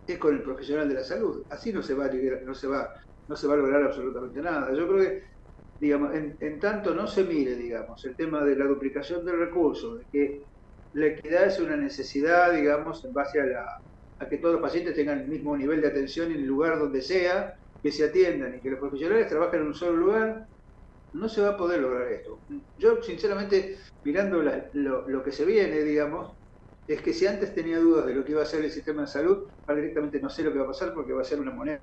es con el profesional de la salud. Así no se va a no se va, no se va a lograr absolutamente nada. Yo creo que, digamos, en, tanto no se mire, digamos, el tema de la duplicación del recurso, de que la equidad es una necesidad, digamos, en base a, la, a que todos los pacientes tengan el mismo nivel de atención en el lugar donde sea, que se atiendan y que los profesionales trabajen en un solo lugar, no se va a poder lograr esto. Yo, sinceramente, mirando lo, que se viene, digamos, es que si antes tenía dudas de lo que iba a ser el sistema de salud, ahora directamente no sé lo que va a pasar porque va a ser una moneda.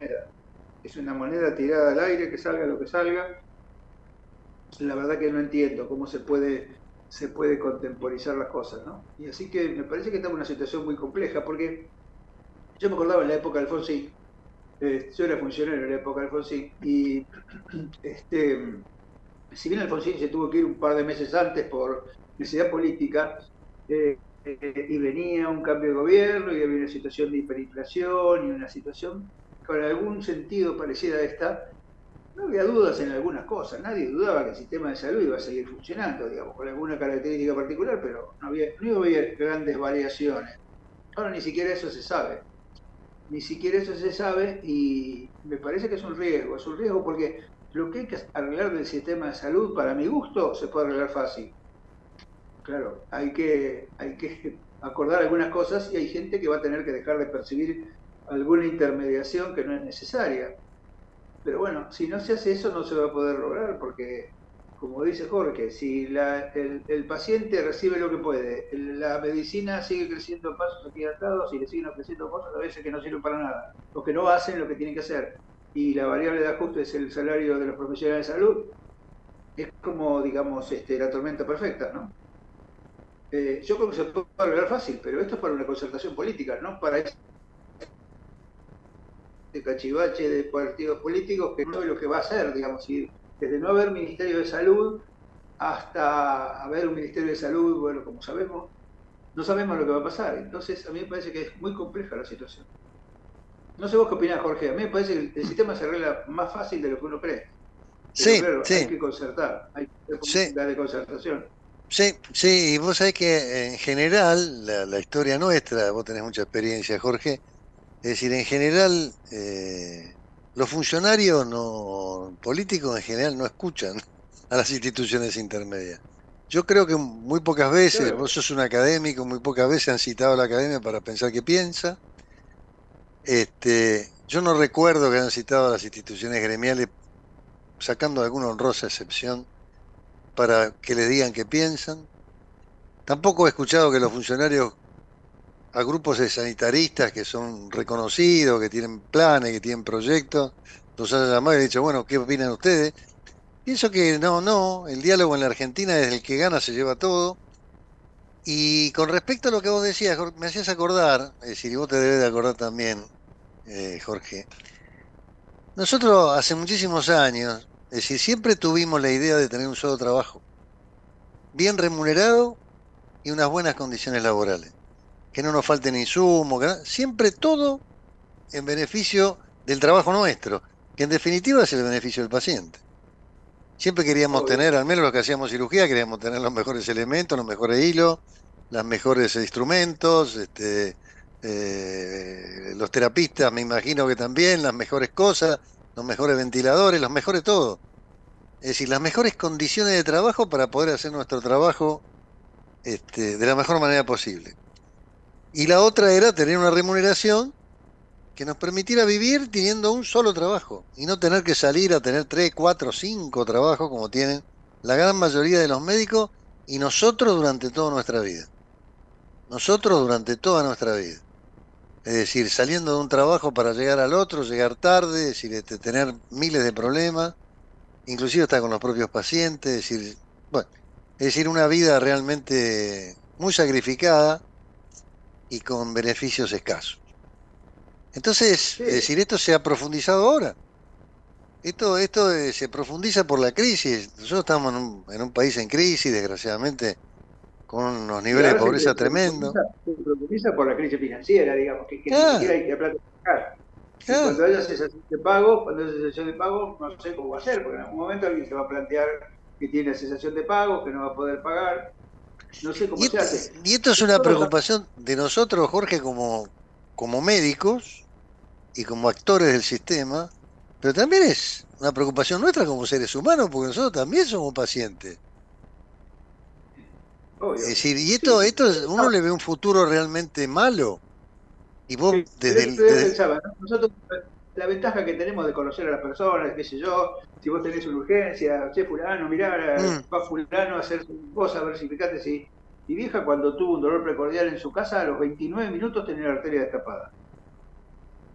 Es una moneda tirada al aire, que salga lo que salga. La verdad que no entiendo cómo se puede, se puede contemporizar las cosas, ¿no? Y así que me parece que estamos en una situación muy compleja, porque yo me acordaba en la época de Alfonsín, eh, yo era funcionario en la época de Alfonsín, y este si bien Alfonsín se tuvo que ir un par de meses antes por necesidad política, eh, eh, y venía un cambio de gobierno y había una situación de hiperinflación y una situación con algún sentido parecida a esta, no había dudas en algunas cosas, nadie dudaba que el sistema de salud iba a seguir funcionando, digamos, con alguna característica particular, pero no había, no había grandes variaciones. Ahora ni siquiera eso se sabe. Ni siquiera eso se sabe y me parece que es un riesgo, es un riesgo porque lo que hay que arreglar del sistema de salud, para mi gusto, se puede arreglar fácil. Claro, hay que, hay que acordar algunas cosas y hay gente que va a tener que dejar de percibir alguna intermediación que no es necesaria. Pero bueno, si no se hace eso no se va a poder lograr porque como dice Jorge, si el, paciente recibe lo que puede, la medicina sigue creciendo pasos agigantados y le siguen ofreciendo cosas a veces que no sirven para nada, los que no hacen lo que tienen que hacer, y la variable de ajuste es el salario de los profesionales de salud, es como, digamos, este, la tormenta perfecta, ¿no? Eh, yo creo que se puede arreglar fácil, pero esto es para una concertación política, no para este cachivache de partidos políticos que no es lo que va a hacer, digamos, si desde no haber Ministerio de Salud hasta haber un Ministerio de Salud, bueno, como sabemos, no sabemos lo que va a pasar. Entonces, a mí me parece que es muy compleja la situación. No sé vos qué opinás, Jorge. A mí me parece que el, sistema se arregla más fácil de lo que uno cree. sí, sí. Hay que concertar, hay que tener de concertación. Sí, sí, y vos sabés que en general, la, la, historia nuestra, vos tenés mucha experiencia, Jorge, es decir, en general, eh, los funcionarios no políticos en general no escuchan a las instituciones intermedias. Yo creo que muy pocas veces, vos sos un académico, muy pocas veces han citado a la academia para pensar qué piensa. Este, yo no recuerdo que hayan citado a las instituciones gremiales, sacando alguna honrosa excepción, para que les digan qué piensan. Tampoco he escuchado que los funcionarios a grupos de sanitaristas que son reconocidos, que tienen planes, que tienen proyectos, los han llamado y han dicho, bueno, ¿qué opinan ustedes? Pienso que no, no, el diálogo en la Argentina es el que gana, se lleva todo. Y con respecto a lo que vos decías, me hacías acordar, es decir, y vos te debes de acordar también, eh, Jorge, nosotros hace muchísimos años, es decir, siempre tuvimos la idea de tener un solo trabajo, bien remunerado y unas buenas condiciones laborales que no nos falten insumos, siempre todo en beneficio del trabajo nuestro, que en definitiva es el beneficio del paciente. Siempre queríamos tener, al menos los que hacíamos cirugía, queríamos tener los mejores elementos, los mejores hilos, los mejores instrumentos, este, eh, los terapistas me imagino que también, las mejores cosas, los mejores ventiladores, los mejores todo. Es decir, las mejores condiciones de trabajo para poder hacer nuestro trabajo este, de la mejor manera posible. Y la otra era tener una remuneración que nos permitiera vivir teniendo un solo trabajo y no tener que salir a tener tres, cuatro, cinco trabajos como tienen la gran mayoría de los médicos y nosotros durante toda nuestra vida. Nosotros durante toda nuestra vida. Es decir, saliendo de un trabajo para llegar al otro, llegar tarde, es decir, este, tener miles de problemas, inclusive hasta con los propios pacientes, es decir, bueno, es decir, una vida realmente muy sacrificada y con beneficios escasos. Entonces, es decir, esto se ha profundizado ahora. Esto, esto eh, se profundiza por la crisis. Nosotros estamos en un, país en crisis, desgraciadamente, con unos niveles de pobreza tremendos. Se profundiza por la crisis financiera, digamos, que, que ni siquiera hay que platicar. Cuando haya cesación de pago, cuando haya cesación de pago, no sé cómo va a ser, porque en algún momento alguien se va a plantear que tiene cesación de pago, que no va a poder pagar, no sé cómo y, se hace. Y esto es una preocupación de nosotros, Jorge, como, como médicos y como actores del sistema, pero también es una preocupación nuestra como seres humanos, porque nosotros también somos pacientes. Es decir, y esto, esto uno le ve un futuro realmente malo. Y vos, desde, el, Nosotros, la ventaja que tenemos de conocer a las personas, qué sé yo, si vos tenés una urgencia, che, fulano, mirá, mm. va fulano a hacer su cosa, a ver si fíjate si... Mi vieja cuando tuvo un dolor precordial en su casa, a los 29 minutos tenía la arteria destapada.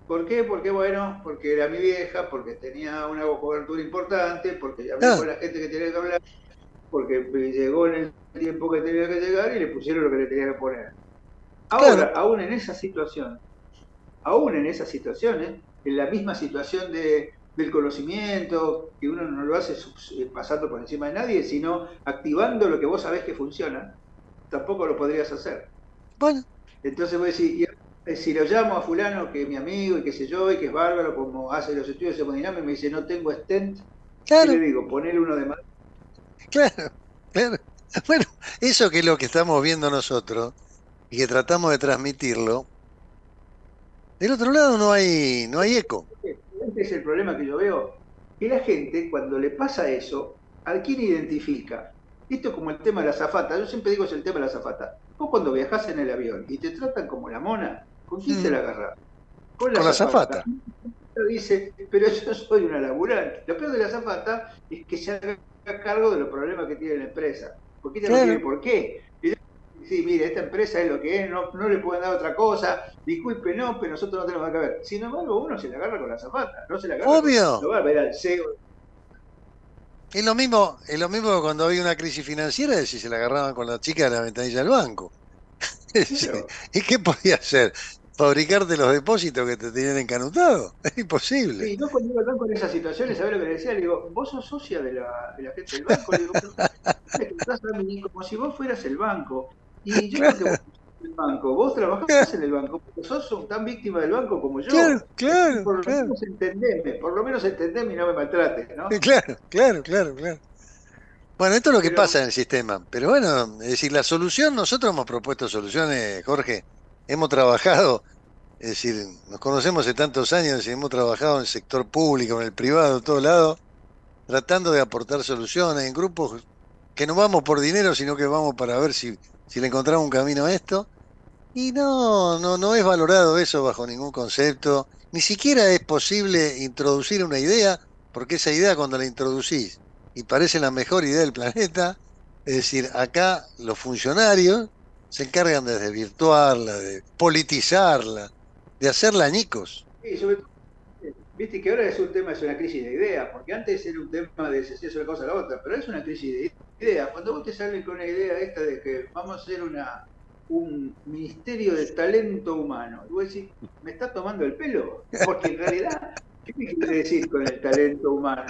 ¿Por qué? Porque bueno, porque era mi vieja, porque tenía una cobertura importante, porque hablé ah. con la gente que tenía que hablar, porque llegó en el tiempo que tenía que llegar y le pusieron lo que le tenía que poner. Ahora, aún en esa situación, aún en esas situaciones, en la misma situación de, del conocimiento, que uno no lo hace eh, pasando por encima de nadie, sino activando lo que vos sabés que funciona, tampoco lo podrías hacer. Bueno. Entonces voy a decir, eh, si lo llamo a fulano, que es mi amigo y qué sé yo, y que es bárbaro, como hace los estudios de hemodinámica, me dice, no tengo stent, claro. le digo? Poner uno de más. Claro, claro. Bueno, eso que es lo que estamos viendo nosotros y que tratamos de transmitirlo, del otro lado no hay, no hay eco. Este es el problema que yo veo, que la gente cuando le pasa eso, ¿a quién identifica? Esto es como el tema de la zafata, yo siempre digo es el tema de la zafata. Vos cuando viajás en el avión y te tratan como la mona, ¿con quién te mm. la agarrás? Con la, zafata. Dice, pero yo soy una laburante. Lo peor de la zafata es que se haga cargo de los problemas que tiene la empresa. Porque ella no tiene por qué. Sí, mire, esta empresa es lo que es, no, no le pueden dar otra cosa, disculpe, no, pero nosotros no tenemos nada que ver. Sin embargo, uno se la agarra con la zapata, no se la agarra Obvio. Con, va a ver al CEO. Es lo mismo, es lo mismo que cuando había una crisis financiera, si se la agarraban con la chica de la ventanilla del banco. ¿Y qué podía hacer? fabricarte los depósitos que te tenían encanutado. Es imposible. Sí, no cuando iba al banco en esas situaciones, ¿sabes lo que le decía? Le digo, vos sos socia de la, de la gente del banco. Le digo, pero a mí como si vos fueras el banco. Y yo creo que vos el banco, vos trabajás en el banco, porque sos tan víctima del banco como yo. Claro, claro. Por lo claro. menos entendeme, por lo menos entendeme y no me maltrates, ¿no? Claro, claro, claro, claro. Bueno, esto es lo que pasa en el sistema. Pero bueno, es decir, la solución, nosotros hemos propuesto soluciones, Jorge, hemos trabajado, es decir, nos conocemos hace tantos años y hemos trabajado en el sector público, en el privado, en todos lados, tratando de aportar soluciones en grupos que no vamos por dinero, sino que vamos para ver si, si le encontramos un camino a esto. Y no, no, no es valorado eso bajo ningún concepto. Ni siquiera es posible introducir una idea, porque esa idea cuando la introducís y parece la mejor idea del planeta, es decir, acá los funcionarios se encargan de desvirtuarla, de politizarla, de hacerla añicos. Sí, sobre todo, viste que ahora es un tema, es una crisis de ideas, porque antes era un tema de si hacías una cosa o la otra, pero es una crisis de ideas. Cuando vos te sales con la idea esta de que vamos a hacer una un ministerio de talento humano, vos decís, ¿me estás tomando el pelo? Porque en realidad, ¿qué me quiere decir con el talento humano?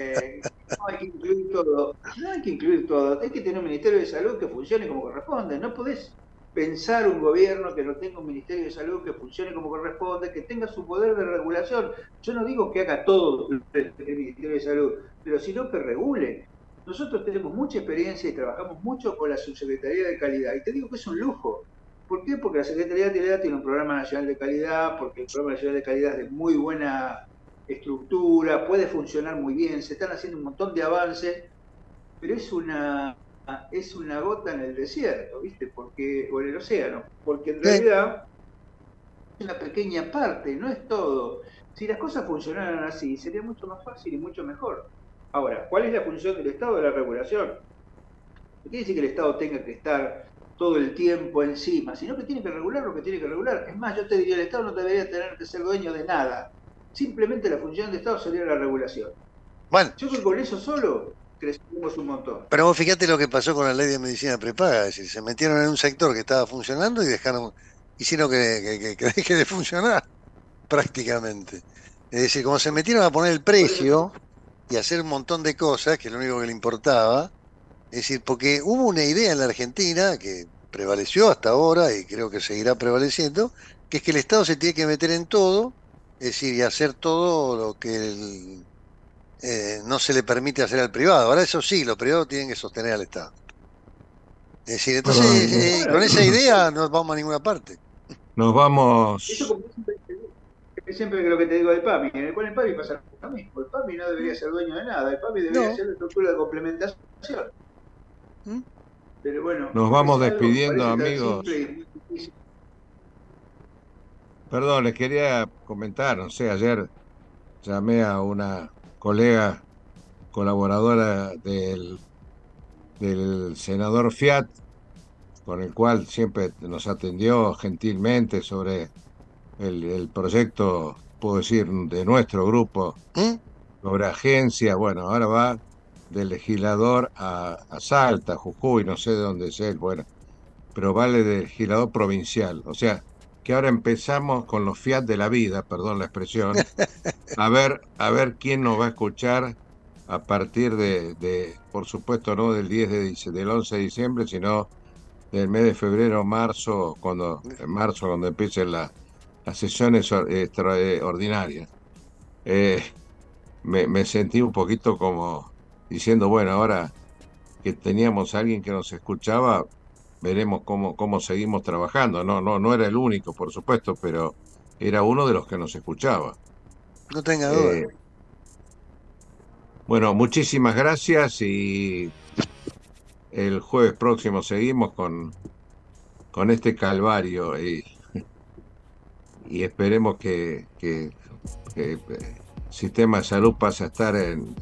Eh, no hay que incluir todo, no hay que incluir todo, hay que tener un ministerio de salud que funcione como corresponde, no podés pensar un gobierno que no tenga un Ministerio de Salud que funcione como corresponde, que tenga su poder de regulación. Yo no digo que haga todo el Ministerio de Salud, pero si no que regule. Nosotros tenemos mucha experiencia y trabajamos mucho con la Subsecretaría de Calidad. Y te digo que es un lujo. ¿Por qué? Porque la Secretaría de Calidad tiene un programa nacional de calidad, porque el programa nacional de calidad es de muy buena estructura, puede funcionar muy bien, se están haciendo un montón de avances, pero es una es una gota en el desierto, ¿viste? Porque, o en el océano, porque en realidad es una pequeña parte, no es todo. Si las cosas funcionaran así, sería mucho más fácil y mucho mejor. Ahora, ¿cuál es la función del Estado de la regulación? No quiere decir que el Estado tenga que estar todo el tiempo encima, sino que tiene que regular lo que tiene que regular. Es más, yo te diría, el Estado no debería tener que ser dueño de nada. Simplemente la función del Estado sería la regulación. Bueno. Yo creo que con eso solo un montón. Pero vos fíjate lo que pasó con la ley de medicina prepaga, es decir, se metieron en un sector que estaba funcionando y dejaron, hicieron que, que, que, deje de funcionar prácticamente. Es decir, como se metieron a poner el precio y hacer un montón de cosas, que es lo único que le importaba, es decir, porque hubo una idea en la Argentina que prevaleció hasta ahora y creo que seguirá prevaleciendo, que es que el Estado se tiene que meter en todo, es decir, y hacer todo lo que el, eh, no se le permite hacer al privado. Ahora eso sí, los privados tienen que sostener al Estado. Es decir, entonces eh, con esa idea no vamos a ninguna parte. Nos vamos. Eso como siempre, es siempre lo que te digo del PAMI. En el cual el PAMI pasa lo mismo. El PAMI no debería ser dueño de nada. El PAMI debería No. ser la estructura de complementación. ¿Mm? Pero bueno. Nos vamos despidiendo, amigos. y. Perdón, les quería comentar, no sé, ayer llamé a una colega colaboradora del, del senador Fiat, con el cual siempre nos atendió gentilmente sobre el, el proyecto, puedo decir, de nuestro grupo, ¿Mm? sobre agencia. Bueno, ahora va del legislador a, a Salta, Jujuy, no sé de dónde es él, bueno, pero vale del legislador provincial. O sea, que ahora empezamos con los Fiat de la vida, perdón la expresión, a ver, a ver quién nos va a escuchar a partir de, de, por supuesto, no del 10 de del 11 de diciembre, sino del mes de febrero, marzo, cuando, en marzo, cuando empiecen la- las sesiones or- extraordinarias. Eh, me, me sentí un poquito como diciendo, bueno, ahora que teníamos a alguien que nos escuchaba, veremos cómo, cómo seguimos trabajando. No, no, no era el único, por supuesto, pero era uno de los que nos escuchaba. No tenga duda. Eh, bueno, muchísimas gracias y el jueves próximo seguimos con, con este calvario y, y esperemos que, que- que el sistema de salud pase a estar en,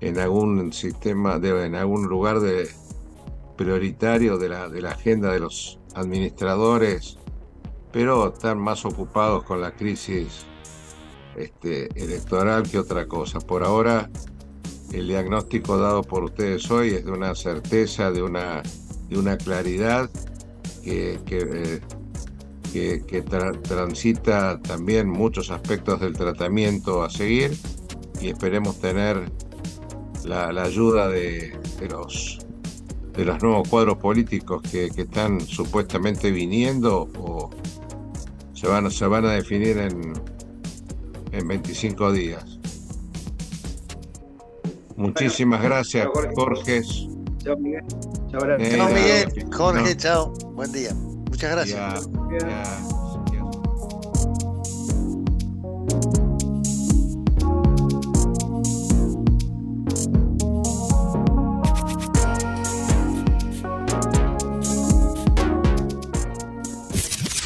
en algún sistema, de, en algún lugar de, prioritario de la, de la agenda de los administradores, pero están más ocupados con la crisis este, electoral que otra cosa. Por ahora, el diagnóstico dado por ustedes hoy es de una certeza, de una, de una claridad que, que, eh, transita también muchos aspectos del tratamiento a seguir y esperemos tener la, ayuda de, los de los nuevos cuadros políticos que, están supuestamente viniendo o se van, se van a definir en, en 25 días. Muchísimas gracias, Jorge. Chao, Miguel. Chao, Miguel. Jorge, chao. Buen día. Muchas gracias.